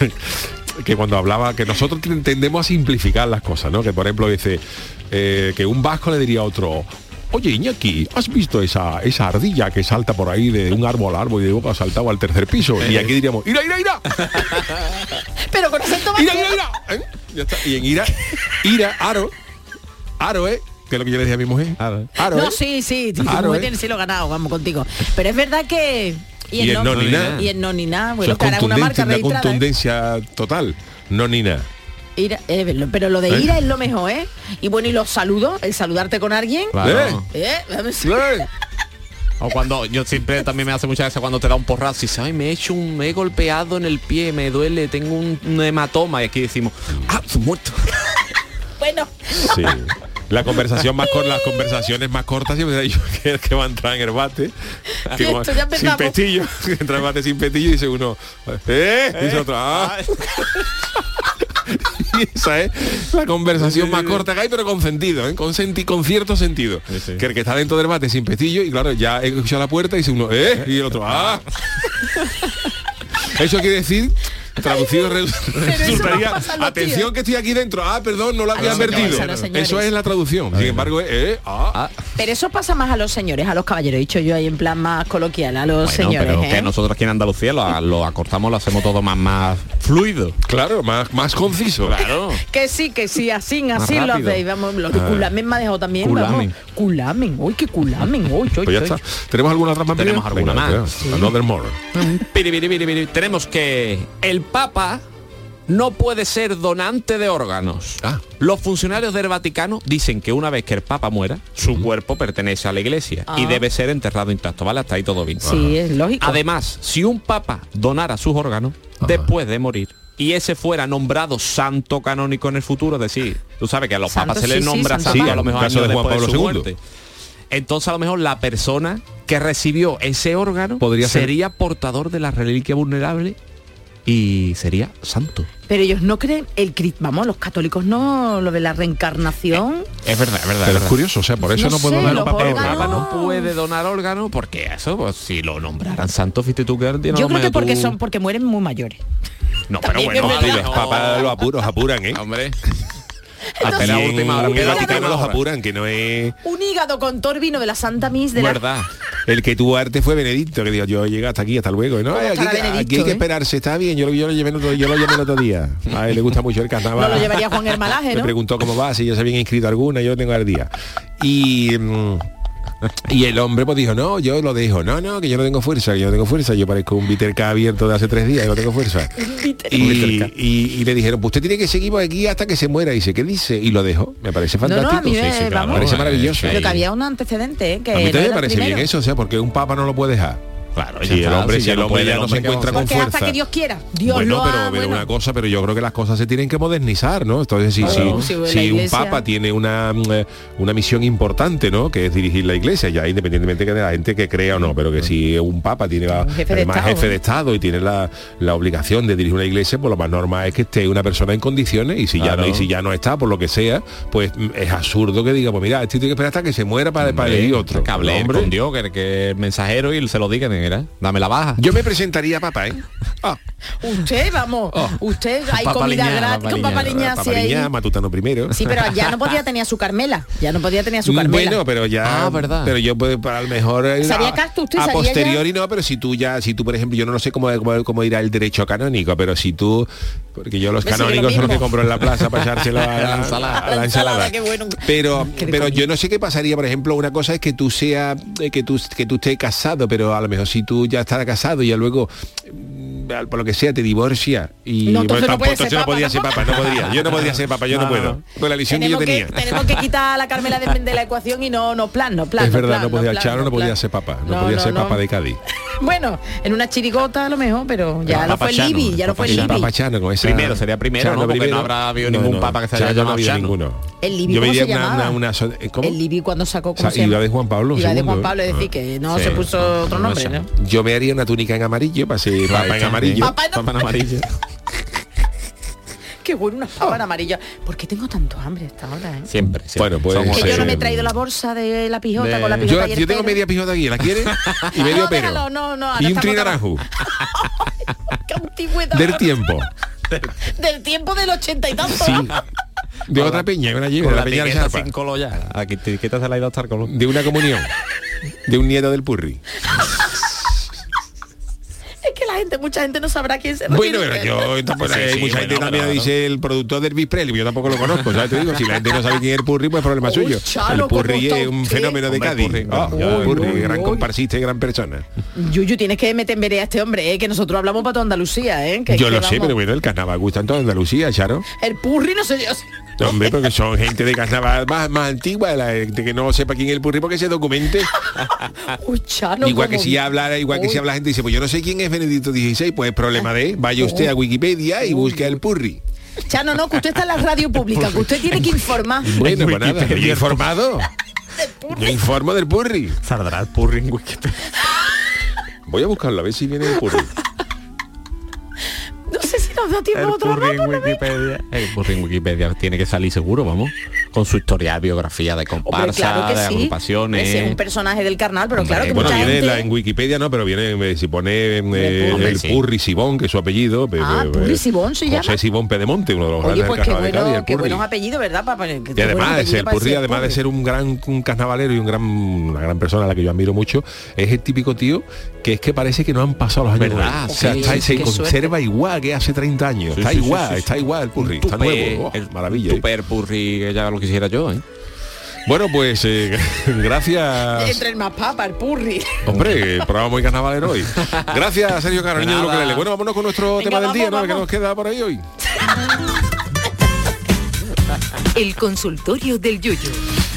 Speaker 14: que cuando hablaba que nosotros ten- tendemos a simplificar las cosas, ¿no? Que por ejemplo dice eh, que un vasco le diría a otro Oye, Iñaki, ¿has visto esa, esa ardilla que salta por ahí de un árbol a árbol y de boca ha saltado al tercer piso? Y aquí diríamos, ¡ira, ira, ira!
Speaker 15: Pero con acento
Speaker 14: ¡Ira, ira, ira! ¿Eh? Ya está. Y en ira, ira, aro, aro, ¿eh? Que es lo que yo le decía a mi mujer. Aro,
Speaker 15: No,
Speaker 14: ¿eh?
Speaker 15: sí, sí, mujer
Speaker 14: ¿eh?
Speaker 15: sí lo ganado, vamos contigo. Pero es verdad que...
Speaker 14: Y el no ni nada.
Speaker 15: Y el no ni nada. Bueno, ahora es una marca
Speaker 14: una
Speaker 15: registrada. ¿eh?
Speaker 14: contundencia total. No ni nada.
Speaker 15: Ira- eh, pero lo de
Speaker 14: ¿Eh?
Speaker 15: ira es lo mejor, ¿eh? Y bueno, y los saludos, el saludarte con alguien.
Speaker 16: Claro.
Speaker 15: ¿Eh? Vamos-
Speaker 16: O cuando yo siempre también me hace mucha gracia cuando te da un porrazo y dices, ay, me he hecho un, me he golpeado en el pie, me duele, tengo un, un hematoma y aquí decimos, ah, su muerto.
Speaker 15: Bueno,
Speaker 14: Sí. La conversación más corta, las conversaciones más cortas siempre dicho que, que va a entrar en el bate. Que
Speaker 15: ya
Speaker 14: sin petillo. Entra en el bate sin petillo y dice uno, ¿eh? Dice otro, ah. Esa es la conversación más corta que hay, pero con sentido, ¿eh? con, senti con cierto sentido. Que el que está dentro del bate sin pestillo y claro, ya he escuchado la puerta y dice uno, ¿eh? Y el otro, ¡ah! Eso quiere decir traducido re- resultaría atención que estoy aquí dentro ah perdón no lo había
Speaker 15: los
Speaker 14: advertido
Speaker 15: los
Speaker 14: eso es la traducción sin embargo eh, ah.
Speaker 15: Pero eso pasa más a los señores, a los caballeros, dicho yo ahí en plan más coloquial, a los
Speaker 16: Bueno,
Speaker 15: señores.
Speaker 16: pero
Speaker 15: ¿eh?
Speaker 16: que nosotros aquí en Andalucía lo, lo acortamos, lo hacemos todo más, más fluido.
Speaker 14: Claro, más, más conciso.
Speaker 16: Claro.
Speaker 15: Que sí, que sí, así, así lo hacéis. Vamos, lo de
Speaker 14: Ah.
Speaker 15: culamen me ha dejado también.
Speaker 14: Culamen.
Speaker 15: Vamos. Culamen, uy, que culamen, uy,
Speaker 14: pues ya está tenemos alguna otra más
Speaker 16: Tenemos alguna
Speaker 14: venga,
Speaker 16: más.
Speaker 14: another more.
Speaker 16: Tenemos que el Papa no puede ser donante de órganos.
Speaker 14: Ah.
Speaker 16: Los funcionarios del Vaticano dicen que una vez que el Papa muera, su cuerpo pertenece a la Iglesia y
Speaker 15: Ah.
Speaker 16: debe ser enterrado intacto, ¿vale? Hasta ahí todo bien.
Speaker 15: Sí, es lógico.
Speaker 16: Además, si un Papa donara sus órganos después de morir y ese fuera nombrado santo canónico en el futuro, es decir, tú sabes que a los
Speaker 15: Santo,
Speaker 16: papas se
Speaker 15: sí,
Speaker 16: les
Speaker 15: sí,
Speaker 16: nombra
Speaker 15: santo
Speaker 16: santo
Speaker 14: Sí,
Speaker 16: a lo
Speaker 14: en
Speaker 16: mejor
Speaker 14: caso
Speaker 16: años
Speaker 14: de Juan
Speaker 16: después de
Speaker 14: Pablo
Speaker 16: su
Speaker 14: II.
Speaker 16: muerte. Entonces a lo mejor la persona que recibió ese órgano
Speaker 14: Podría ser-
Speaker 16: sería portador de la reliquia vulnerable y sería santo.
Speaker 15: Pero ellos no creen el vamos, los católicos no, lo de la reencarnación.
Speaker 16: Es verdad, es verdad.
Speaker 14: pero es curioso o sea por eso
Speaker 15: No
Speaker 14: no, puedo
Speaker 15: sé,
Speaker 14: donar
Speaker 15: los
Speaker 14: papel
Speaker 16: El
Speaker 15: órganos-
Speaker 16: Papa no puede donar órganos porque eso, pues si lo nombraran santo, fíjate tú que tiene
Speaker 15: Yo
Speaker 16: lo
Speaker 15: creo que porque
Speaker 16: tú-
Speaker 15: son, porque mueren muy mayores.
Speaker 16: No, pero bueno, lo
Speaker 14: los papas los apuros apuran eh
Speaker 16: Hombre.
Speaker 15: Entonces-
Speaker 16: Hasta la última hora.
Speaker 14: Vaticano
Speaker 16: última
Speaker 14: los apuran que no es
Speaker 15: Un hígado con torbino de la Santa Mis de la
Speaker 16: Verdad.
Speaker 14: el que tuvo arte fue Benedicto que digo yo llegué hasta aquí hasta luego no
Speaker 15: ¿Cómo
Speaker 14: ay, aquí, hay que
Speaker 15: eh?
Speaker 14: esperarse está bien yo, lo- yo lo llevé el otro, yo lo llamé el otro día a él le gusta mucho el carnaval
Speaker 15: No lo llevaría Juan Hermalaje,
Speaker 14: me
Speaker 15: ¿no?
Speaker 14: preguntó cómo va si ya se habían inscrito alguna yo lo tengo al día y mm, y el hombre pues dijo, no, yo lo dijo, no, no, que yo no tengo fuerza, que yo no tengo fuerza, yo parezco un K abierto de hace tres días, yo no tengo fuerza. Y, y- y le dijeron, pues usted tiene que seguir por aquí hasta que se muera. Y dice, ¿qué dice? Y lo dejó. Me parece
Speaker 15: No, no,
Speaker 14: fantástico.
Speaker 15: a mí me-
Speaker 14: Sí, sí, claro.
Speaker 15: vamos.
Speaker 14: Me parece maravilloso.
Speaker 15: Pero que había un antecedente, ¿eh? que
Speaker 14: a mí
Speaker 15: no
Speaker 14: también
Speaker 15: era
Speaker 14: me parece
Speaker 15: primero.
Speaker 14: bien eso, o sea, porque un papa no lo puede dejar.
Speaker 16: Claro,
Speaker 14: si el hombre,
Speaker 16: si
Speaker 14: el
Speaker 16: no
Speaker 14: hombre
Speaker 16: puede,
Speaker 14: ya no se
Speaker 16: hombre, ¿qué
Speaker 14: encuentra con fuerza.
Speaker 15: hasta que Dios quiera. Dios
Speaker 14: bueno,
Speaker 15: lo
Speaker 14: pero,
Speaker 15: ha-
Speaker 14: pero
Speaker 15: bueno.
Speaker 14: una cosa, pero yo creo que las cosas se tienen que modernizar, ¿no? Entonces, si,
Speaker 15: Claro,
Speaker 14: si,
Speaker 15: si la
Speaker 14: si un papa tiene una, mm, eh, una misión importante, ¿no? Que es dirigir la iglesia, ya independientemente que de la gente que crea o no, pero que si un papa tiene la-
Speaker 15: jefe de
Speaker 14: además
Speaker 15: Estado,
Speaker 14: jefe de Estado y tiene la, la obligación de dirigir una iglesia, pues lo más normal es que esté una persona en condiciones y si ya
Speaker 16: Claro.
Speaker 14: no, y si ya no está, por lo que sea, pues mm, es absurdo que diga, pues mira, este tiene que esperar hasta que se muera para, para elegir otro.
Speaker 16: Que hable
Speaker 14: Hombre.
Speaker 16: con Dios, que, que el mensajero y se lo diga, mira, dame la baja.
Speaker 14: Yo me presentaría a papa, ¿eh? Ah,
Speaker 15: Usted, vamos, usted hay
Speaker 14: Papa
Speaker 15: comida gratis con papaliña
Speaker 14: Liñá, matutano primero.
Speaker 15: Sí, pero ya no podía tener a su Carmela. Ya no podía tener a su Carmela.
Speaker 14: Bueno, pero ya,
Speaker 16: Ah, verdad.
Speaker 14: pero yo puedo para lo mejor eh,
Speaker 15: ¿Sería
Speaker 14: a,
Speaker 15: casto usted?
Speaker 14: a
Speaker 15: ¿Sería
Speaker 14: posteriori no, pero si tú ya, si tú por ejemplo, yo no sé cómo, cómo, cómo irá el derecho canónico, pero si tú, porque yo los
Speaker 15: lo
Speaker 14: canónicos son los que compro en la plaza para echárselo a la,
Speaker 16: La ensalada.
Speaker 14: a la ensalada.
Speaker 15: qué bueno.
Speaker 14: Pero,
Speaker 15: Qué
Speaker 14: pero yo no sé qué pasaría, por ejemplo, una cosa es que tú sea, eh, que tú, que tú estés casado, pero a lo mejor si tú ya estás casado y ya luego por lo que sea te divorcia y
Speaker 15: No, entonces no
Speaker 14: tampoco-
Speaker 15: puede ser
Speaker 14: entonces no
Speaker 15: papa,
Speaker 14: podía ser papa, no podría. Yo no podría ser papa, yo no,
Speaker 16: No,
Speaker 14: puedo.
Speaker 16: no.
Speaker 14: Pues la visión que yo
Speaker 15: que,
Speaker 14: tenía.
Speaker 15: tenemos que quitar a la Carmela de, de la ecuación y no, no plan, no plan.
Speaker 14: es verdad,
Speaker 15: plan,
Speaker 14: no podía
Speaker 15: plan,
Speaker 14: Charo, no podía ser papa, no,
Speaker 15: No,
Speaker 14: podía
Speaker 15: no,
Speaker 14: ser
Speaker 15: no.
Speaker 14: papa de Cádiz.
Speaker 15: Bueno, en una chirigota a lo mejor, pero ya
Speaker 16: Papa
Speaker 15: fue
Speaker 16: Chano,
Speaker 15: Libby, ya lo
Speaker 16: Papa
Speaker 15: fue. Libby.
Speaker 14: Papa Chano con esa...
Speaker 16: Primero, sería primero, ¿no? Porque no habrá habido ningún papa que se haya
Speaker 14: no
Speaker 16: llamado
Speaker 14: ninguno.
Speaker 15: El Libby,
Speaker 14: Yo
Speaker 15: ¿cómo
Speaker 14: veía
Speaker 15: se
Speaker 14: una,
Speaker 15: llamaba?
Speaker 14: una, una so- ¿cómo?
Speaker 15: El Libby cuando sacó
Speaker 14: sea, iba de Juan Pablo
Speaker 15: Iba de
Speaker 14: II.
Speaker 15: Juan Pablo, es decir, que no
Speaker 14: Sí.
Speaker 15: se puso otro
Speaker 16: No
Speaker 15: nombre. ¿no?
Speaker 14: Yo me haría una túnica en amarillo para ser papa en amarillo.
Speaker 15: Papá en
Speaker 16: amarillo.
Speaker 15: Qué bueno, unas papas amarillas. ¿Por qué tengo tanto hambre hasta ahora, eh?
Speaker 16: Siempre, siempre.
Speaker 14: Bueno, pues,
Speaker 16: Somos
Speaker 15: Que yo no me he
Speaker 14: eh,
Speaker 15: traído la bolsa de la pijota
Speaker 16: de-
Speaker 15: con la
Speaker 14: Yo,
Speaker 15: pijota y el
Speaker 14: yo tengo media pijota aquí, ¿la quieres? Y medio
Speaker 15: No,
Speaker 14: pero.
Speaker 15: déjalo, no, no,
Speaker 14: y un trinaranjo.
Speaker 15: ¡Qué antigüedad!
Speaker 14: Del tiempo.
Speaker 15: Del tiempo del ochenta y tanto.
Speaker 14: Sí. De otra peña, una lleve,
Speaker 16: Con
Speaker 14: de
Speaker 16: la
Speaker 14: la peña de
Speaker 16: sin color ya. Aquí te etiqueta se la ido hasta el color.
Speaker 14: De una comunión. De un nieto del purri.
Speaker 15: Es gente, mucha gente no sabrá quién se
Speaker 14: Bueno,
Speaker 15: refiere
Speaker 14: pero
Speaker 15: usted.
Speaker 14: yo tampoco
Speaker 16: Sí,
Speaker 14: hay
Speaker 16: sí,
Speaker 14: mucha
Speaker 16: bueno,
Speaker 14: gente también
Speaker 16: pero-
Speaker 14: dice el productor del Elvis Presley, yo tampoco lo conozco, ¿sabes? Te digo, si la gente no sabe quién es el Purri, pues problema
Speaker 15: Uy,
Speaker 14: suyo. El Purri
Speaker 15: ¿cómo está
Speaker 14: es un
Speaker 15: usted?
Speaker 14: fenómeno de
Speaker 16: Hombre,
Speaker 14: Cádiz.
Speaker 16: Purri,
Speaker 14: Ah, Purri,
Speaker 15: uy,
Speaker 14: gran
Speaker 15: uy.
Speaker 14: comparsista y gran persona.
Speaker 15: Yuyu, tienes que meter en vereda a este hombre, ¿eh? que nosotros hablamos para toda Andalucía, ¿eh? Que-
Speaker 14: yo
Speaker 15: que
Speaker 14: lo sé, pero bueno, el carnaval gusta en toda Andalucía, Charo.
Speaker 15: El purri no sé yo.
Speaker 14: Hombre, porque son gente de carnaval más, más antigua, la gente que no sepa quién es el Purri porque se documente. Igual que si hablara, igual que si habla gente dice, pues yo no sé quién es Benedicto XVI, pues es problema de, vaya usted a Wikipedia y busque al Purri.
Speaker 15: Chano, no, que usted está en la radio pública, que usted tiene que informar.
Speaker 14: Bueno, pues nada, yo he informado. Yo informo del Purri.
Speaker 16: Saldrá el purri en Wikipedia.
Speaker 14: Voy a buscarlo a ver si viene el Purri.
Speaker 15: No nos da tiempo
Speaker 16: El
Speaker 15: otro rato, ¿no?
Speaker 16: Wikipedia. El Purri en Wikipedia tiene que salir seguro, vamos. Con su historia, biografía de
Speaker 15: Hombre,
Speaker 16: comparsa,
Speaker 15: claro que
Speaker 16: de
Speaker 15: sí.
Speaker 16: agrupaciones.
Speaker 15: Ese es un personaje del carnal, pero claro que
Speaker 14: bueno,
Speaker 15: mucha
Speaker 14: viene
Speaker 15: gente...
Speaker 14: la- en Wikipedia no, pero viene, eh, si pone eh, el Purri Sibón, que es su apellido. pe-
Speaker 15: Ah,
Speaker 14: pe-
Speaker 15: Purri
Speaker 14: eh,
Speaker 15: Sibón se llama.
Speaker 14: José Sibón Pedemonte, uno de los
Speaker 15: Oye,
Speaker 14: grandes
Speaker 15: pues
Speaker 14: del carnaval de Cádiz,
Speaker 15: bueno,
Speaker 14: el
Speaker 15: qué buenos apellidos, ¿verdad? Que-
Speaker 14: Y además,
Speaker 15: apellido
Speaker 14: el Purri, además de
Speaker 15: Purri.
Speaker 14: ser un gran un carnavalero y un gran, una gran persona a la que yo admiro mucho, es el típico tío que es que parece que no han pasado los años.
Speaker 16: ¿Verdad?
Speaker 14: O sea,
Speaker 16: Sí,
Speaker 14: está-
Speaker 16: sí,
Speaker 14: se conserva igual que hace 30 años.
Speaker 16: Sí,
Speaker 14: está
Speaker 16: sí,
Speaker 14: igual,
Speaker 16: sí, sí.
Speaker 14: está igual el Purri, está nuevo. Oh,
Speaker 16: el
Speaker 14: maravilla. ¿eh?
Speaker 16: Super Purri, que ya lo quisiera yo, ¿eh?
Speaker 14: Bueno, pues eh, gracias.
Speaker 15: Entre el más papa, el purri.
Speaker 14: Hombre, el programa muy carnavalero hoy. Gracias, Sergio Caro,
Speaker 16: De.
Speaker 14: Ukelele. Bueno, vámonos con nuestro
Speaker 15: Venga,
Speaker 14: tema del
Speaker 15: vamos,
Speaker 14: día, ¿no? Que nos queda por ahí hoy.
Speaker 1: El consultorio del Yuyu.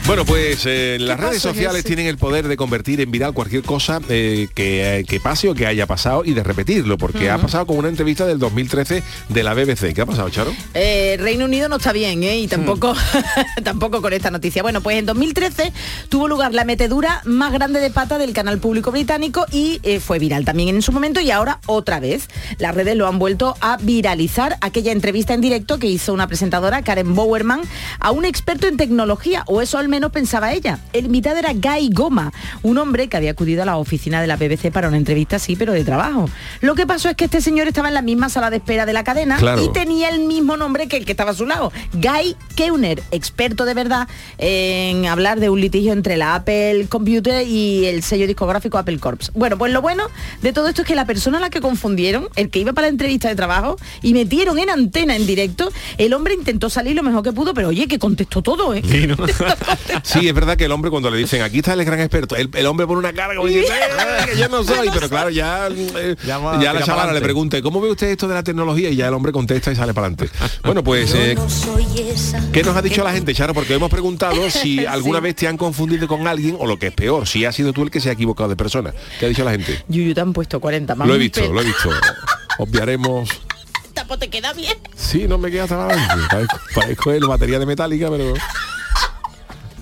Speaker 14: Bueno, pues eh, las redes
Speaker 1: es
Speaker 14: sociales
Speaker 1: ese?
Speaker 14: tienen el poder de convertir en viral cualquier cosa eh, que, que pase o que haya pasado y de repetirlo, porque ha pasado con una entrevista del 2013 de la BBC. ¿Qué ha pasado, Charo?
Speaker 15: Eh, Reino Unido no está bien, ¿eh? Y tampoco, tampoco con esta noticia. Bueno, pues en 2013 tuvo lugar la metedura más grande de pata del canal público británico y eh, fue viral también en su momento y ahora otra vez. Las redes lo han vuelto a viralizar aquella entrevista en directo que hizo una presentadora, Karen Bowerman, a un experto en tecnología, o eso al menos pensaba ella. El invitado era Guy Goma, un hombre que había acudido a la oficina de la BBC para una entrevista así, pero de trabajo. Lo que pasó es que este señor estaba en la misma sala de espera de la cadena
Speaker 14: Claro.
Speaker 15: y tenía el mismo nombre que el que estaba a su lado, Guy Keuner, experto de verdad en hablar de un litigio entre la Apple Computer y el sello discográfico Apple Corps. Bueno, pues lo bueno de todo esto es que la persona a la que confundieron, el que iba para la entrevista de trabajo y metieron en antena en directo, el hombre intentó salir lo mejor que pudo, pero oye, que contestó todo, ¿eh?
Speaker 14: Sí, es verdad que el hombre cuando le dicen aquí está el gran experto, el, el hombre pone una cara como diciendo, "Eh, que yo no soy, pero claro, ya, eh,
Speaker 16: Ya
Speaker 14: la chavala le pregunta, ¿cómo ve usted esto de la tecnología? Y ya el hombre contesta y sale para adelante. Bueno, pues, eh, ¿qué nos ha dicho la gente, Charo? Porque hemos preguntado si
Speaker 15: Sí.
Speaker 14: alguna vez te han confundido con alguien o lo que es peor, si ha sido tú el que se ha equivocado de persona. ¿Qué ha dicho la gente?
Speaker 15: Yuyu te han puesto 40 más.
Speaker 14: Lo he visto, lo he visto. Obviaremos.
Speaker 15: Tapo, te queda bien.
Speaker 14: Sí, no me queda tan. Parezco, parezco el batería de metálica, pero.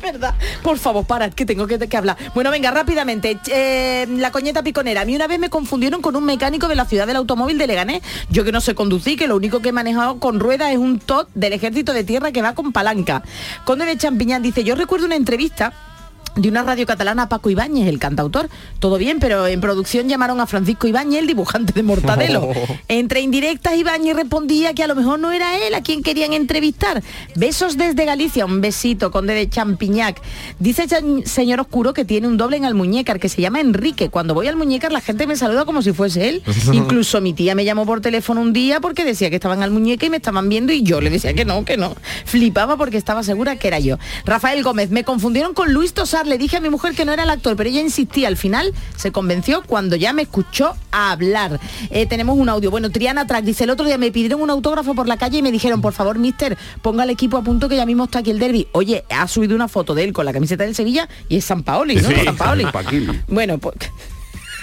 Speaker 15: ¿Verdad? Por favor, para, que tengo que, que hablar. Bueno, venga, rápidamente. Eh, la coñeta piconera. A mí una vez me confundieron con un mecánico de la ciudad del automóvil de Leganés. Yo que no sé conducir, que lo único que he manejado con ruedas es un TOT del ejército de tierra que va con palanca. Conde de Champiñán dice, yo recuerdo una entrevista de una radio catalana Paco Ibáñez, el cantautor. Todo bien, pero en producción llamaron a Francisco Ibáñez, el dibujante de Mortadelo. Entre indirectas, Ibáñez respondía que a lo mejor no era él a quien querían entrevistar. Besos desde Galicia, un besito, conde de Champiñac. Dice el señor Oscuro que tiene un doble en Almuñécar, que se llama Enrique. Cuando voy al Almuñécar la gente me saluda como si fuese él. Incluso mi tía me llamó por teléfono un día porque decía que estaban al muñeca y me estaban viendo y yo le decía que no, que no. Flipaba porque estaba segura que era yo. Rafael Gómez, me confundieron con Luis Tosar, le dije a mi mujer que no era el actor, pero ella insistía, al final se convenció cuando ya me escuchó hablar. Eh, tenemos un audio. Bueno, Triana Track dice, el otro día me pidieron un autógrafo por la calle y me dijeron, por favor, mister, ponga el equipo a punto que ya mismo está aquí el derby. Oye, ha subido una foto de él con la camiseta del Sevilla y es San Paoli, ¿no?
Speaker 14: Sí,
Speaker 15: San Paoli. Bueno, pues...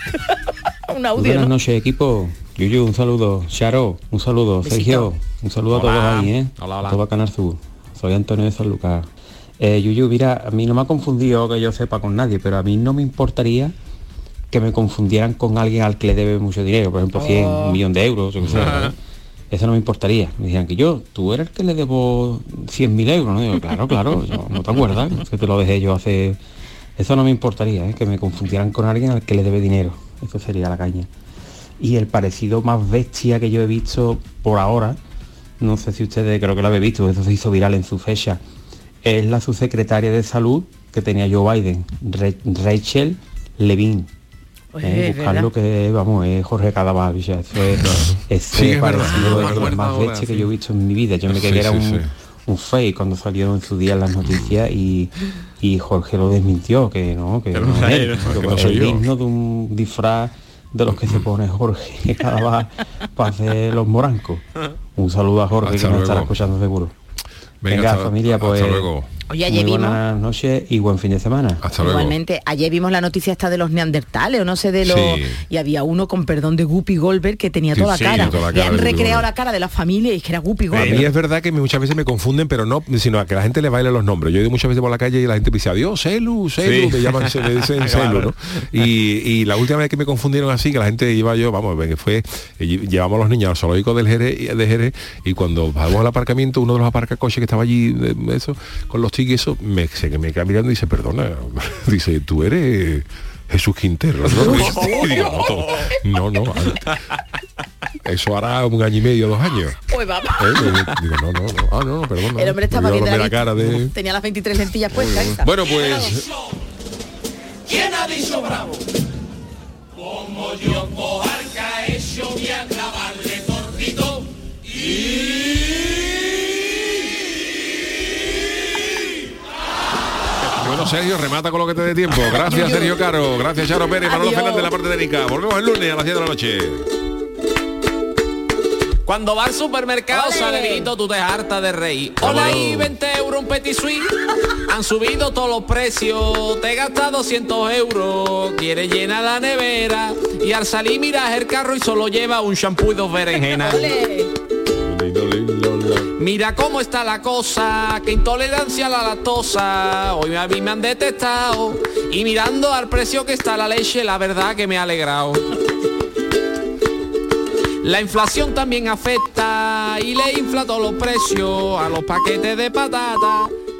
Speaker 15: un audio,
Speaker 23: Buenas
Speaker 15: ¿no?
Speaker 23: noches equipo. Yuyu, un saludo. Charo, un saludo.
Speaker 15: Besito.
Speaker 23: Sergio, un saludo a todos ahí, ¿eh?
Speaker 16: Hola, hola.
Speaker 23: A todo Canal Sur. Soy Antonio de San Lucas. Eh, Yuyu, mira, a mí no me ha confundido que yo sepa con nadie, pero a mí no me importaría que me confundieran con alguien al que le debe mucho dinero, por ejemplo 100,
Speaker 15: Oh.
Speaker 23: un millón de euros, sé. ¿eh? Eso no me importaría. Me dijeran que yo, tú eres el que le debo 100.000 euros, ¿no? Claro, claro, yo- no te acuerdas, que te lo dejé yo hace... Eso no me importaría, ¿eh? que me confundieran con alguien al que le debe dinero. Eso sería la caña. Y el parecido más bestia que yo he visto por ahora, no sé si ustedes creo que lo habéis visto, eso se hizo viral en su fecha, es la subsecretaria de salud que tenía Joe Biden, Re- Rachel Levine.
Speaker 15: Oye,
Speaker 23: Eh,
Speaker 15: es
Speaker 23: buscarlo que vamos es Jorge eso es, eso
Speaker 14: Sí,
Speaker 23: es
Speaker 14: es verdad,
Speaker 23: parecido de lo
Speaker 14: acuerdo
Speaker 23: más bestia que
Speaker 14: sí.
Speaker 23: yo he visto en mi vida yo me
Speaker 14: Sí,
Speaker 23: creí que era
Speaker 14: sí,
Speaker 23: un,
Speaker 14: sí.
Speaker 23: un fake cuando salió en su día las noticias y, y Jorge lo desmintió que no que, no,
Speaker 16: no
Speaker 23: es él, que
Speaker 14: no soy yo.
Speaker 23: digno de un disfraz de los que se pone Jorge Cadaval para hacer los morancos un saludo a Jorge
Speaker 14: Hasta
Speaker 23: que nos estará escuchando seguro
Speaker 14: Venga,
Speaker 23: Venga,
Speaker 14: hasta-
Speaker 23: familia,
Speaker 14: hasta
Speaker 23: pues
Speaker 14: luego.
Speaker 15: Oye, ayer
Speaker 23: Muy
Speaker 15: vimos-
Speaker 23: buenas noches y buen fin de semana.
Speaker 14: Hasta
Speaker 15: Igualmente, ayer vimos la noticia esta de los neandertales o no sé de los
Speaker 23: Sí.
Speaker 15: y había uno con perdón de Guppy Goldberg que tenía
Speaker 14: Sí,
Speaker 15: toda la cara.
Speaker 14: toda la
Speaker 15: Le
Speaker 14: cara
Speaker 15: han recreado la cara de la familia y es que era Guppy
Speaker 14: Eh,
Speaker 15: Goldberg.
Speaker 14: y es verdad que muchas veces me confunden, pero no, sino a que la gente le baila los nombres. Yo he ido muchas veces por la calle y la gente me dice, adiós, Celu, Celu,
Speaker 24: Sí.
Speaker 14: me llaman, se le dicen
Speaker 24: Claro.
Speaker 14: Celu, ¿no? Y, y la última vez que me confundieron así, que la gente iba yo, vamos, que fue, eh, lle- llevamos a los niños al zoológico del Jerez, de Jerez y cuando vamos al aparcamiento, uno de los aparcacoches que estaba allí, de- eso, con los tickets, eso, me, se, que me queda mirando y dice, perdona, dice, tú eres Jesús Quintero, ¿no? No, todo- no, no, antes. eso hará un año y medio, dos años.
Speaker 15: Pues vamos.
Speaker 14: Eh, Digo, no, no, no, ah, no, perdón.
Speaker 15: El hombre estaba de la,
Speaker 14: la cara de...
Speaker 15: Tenía las 23 lentillas puestas.
Speaker 14: Bueno, pues
Speaker 17: ¿Quién ha dicho bravo? Como yo cojarca hecho voy a clavarle tortito
Speaker 14: Bueno, Sergio, remata con lo que te dé tiempo. Gracias, Sergio Caro. Gracias, Charo Pérez, Manolo. Fernández, la parte técnica. Volvemos el lunes a las 10 de la noche.
Speaker 16: Cuando va al supermercado, salerito, tú te hartas de reír. Hola ahí, 20 euros un petit suisse. Han subido todos los precios, te gastas 200 euros. Quieres llenar la nevera y al salir miras el carro y solo lleva un shampoo y dos berenjenas. Mira cómo está la cosa, que intolerancia a la lactosa. Hoy a mí me han detestado. Y mirando al precio que está la leche, la verdad que me ha alegrado. La inflación también afecta y le infla todos los precios a los paquetes de patata.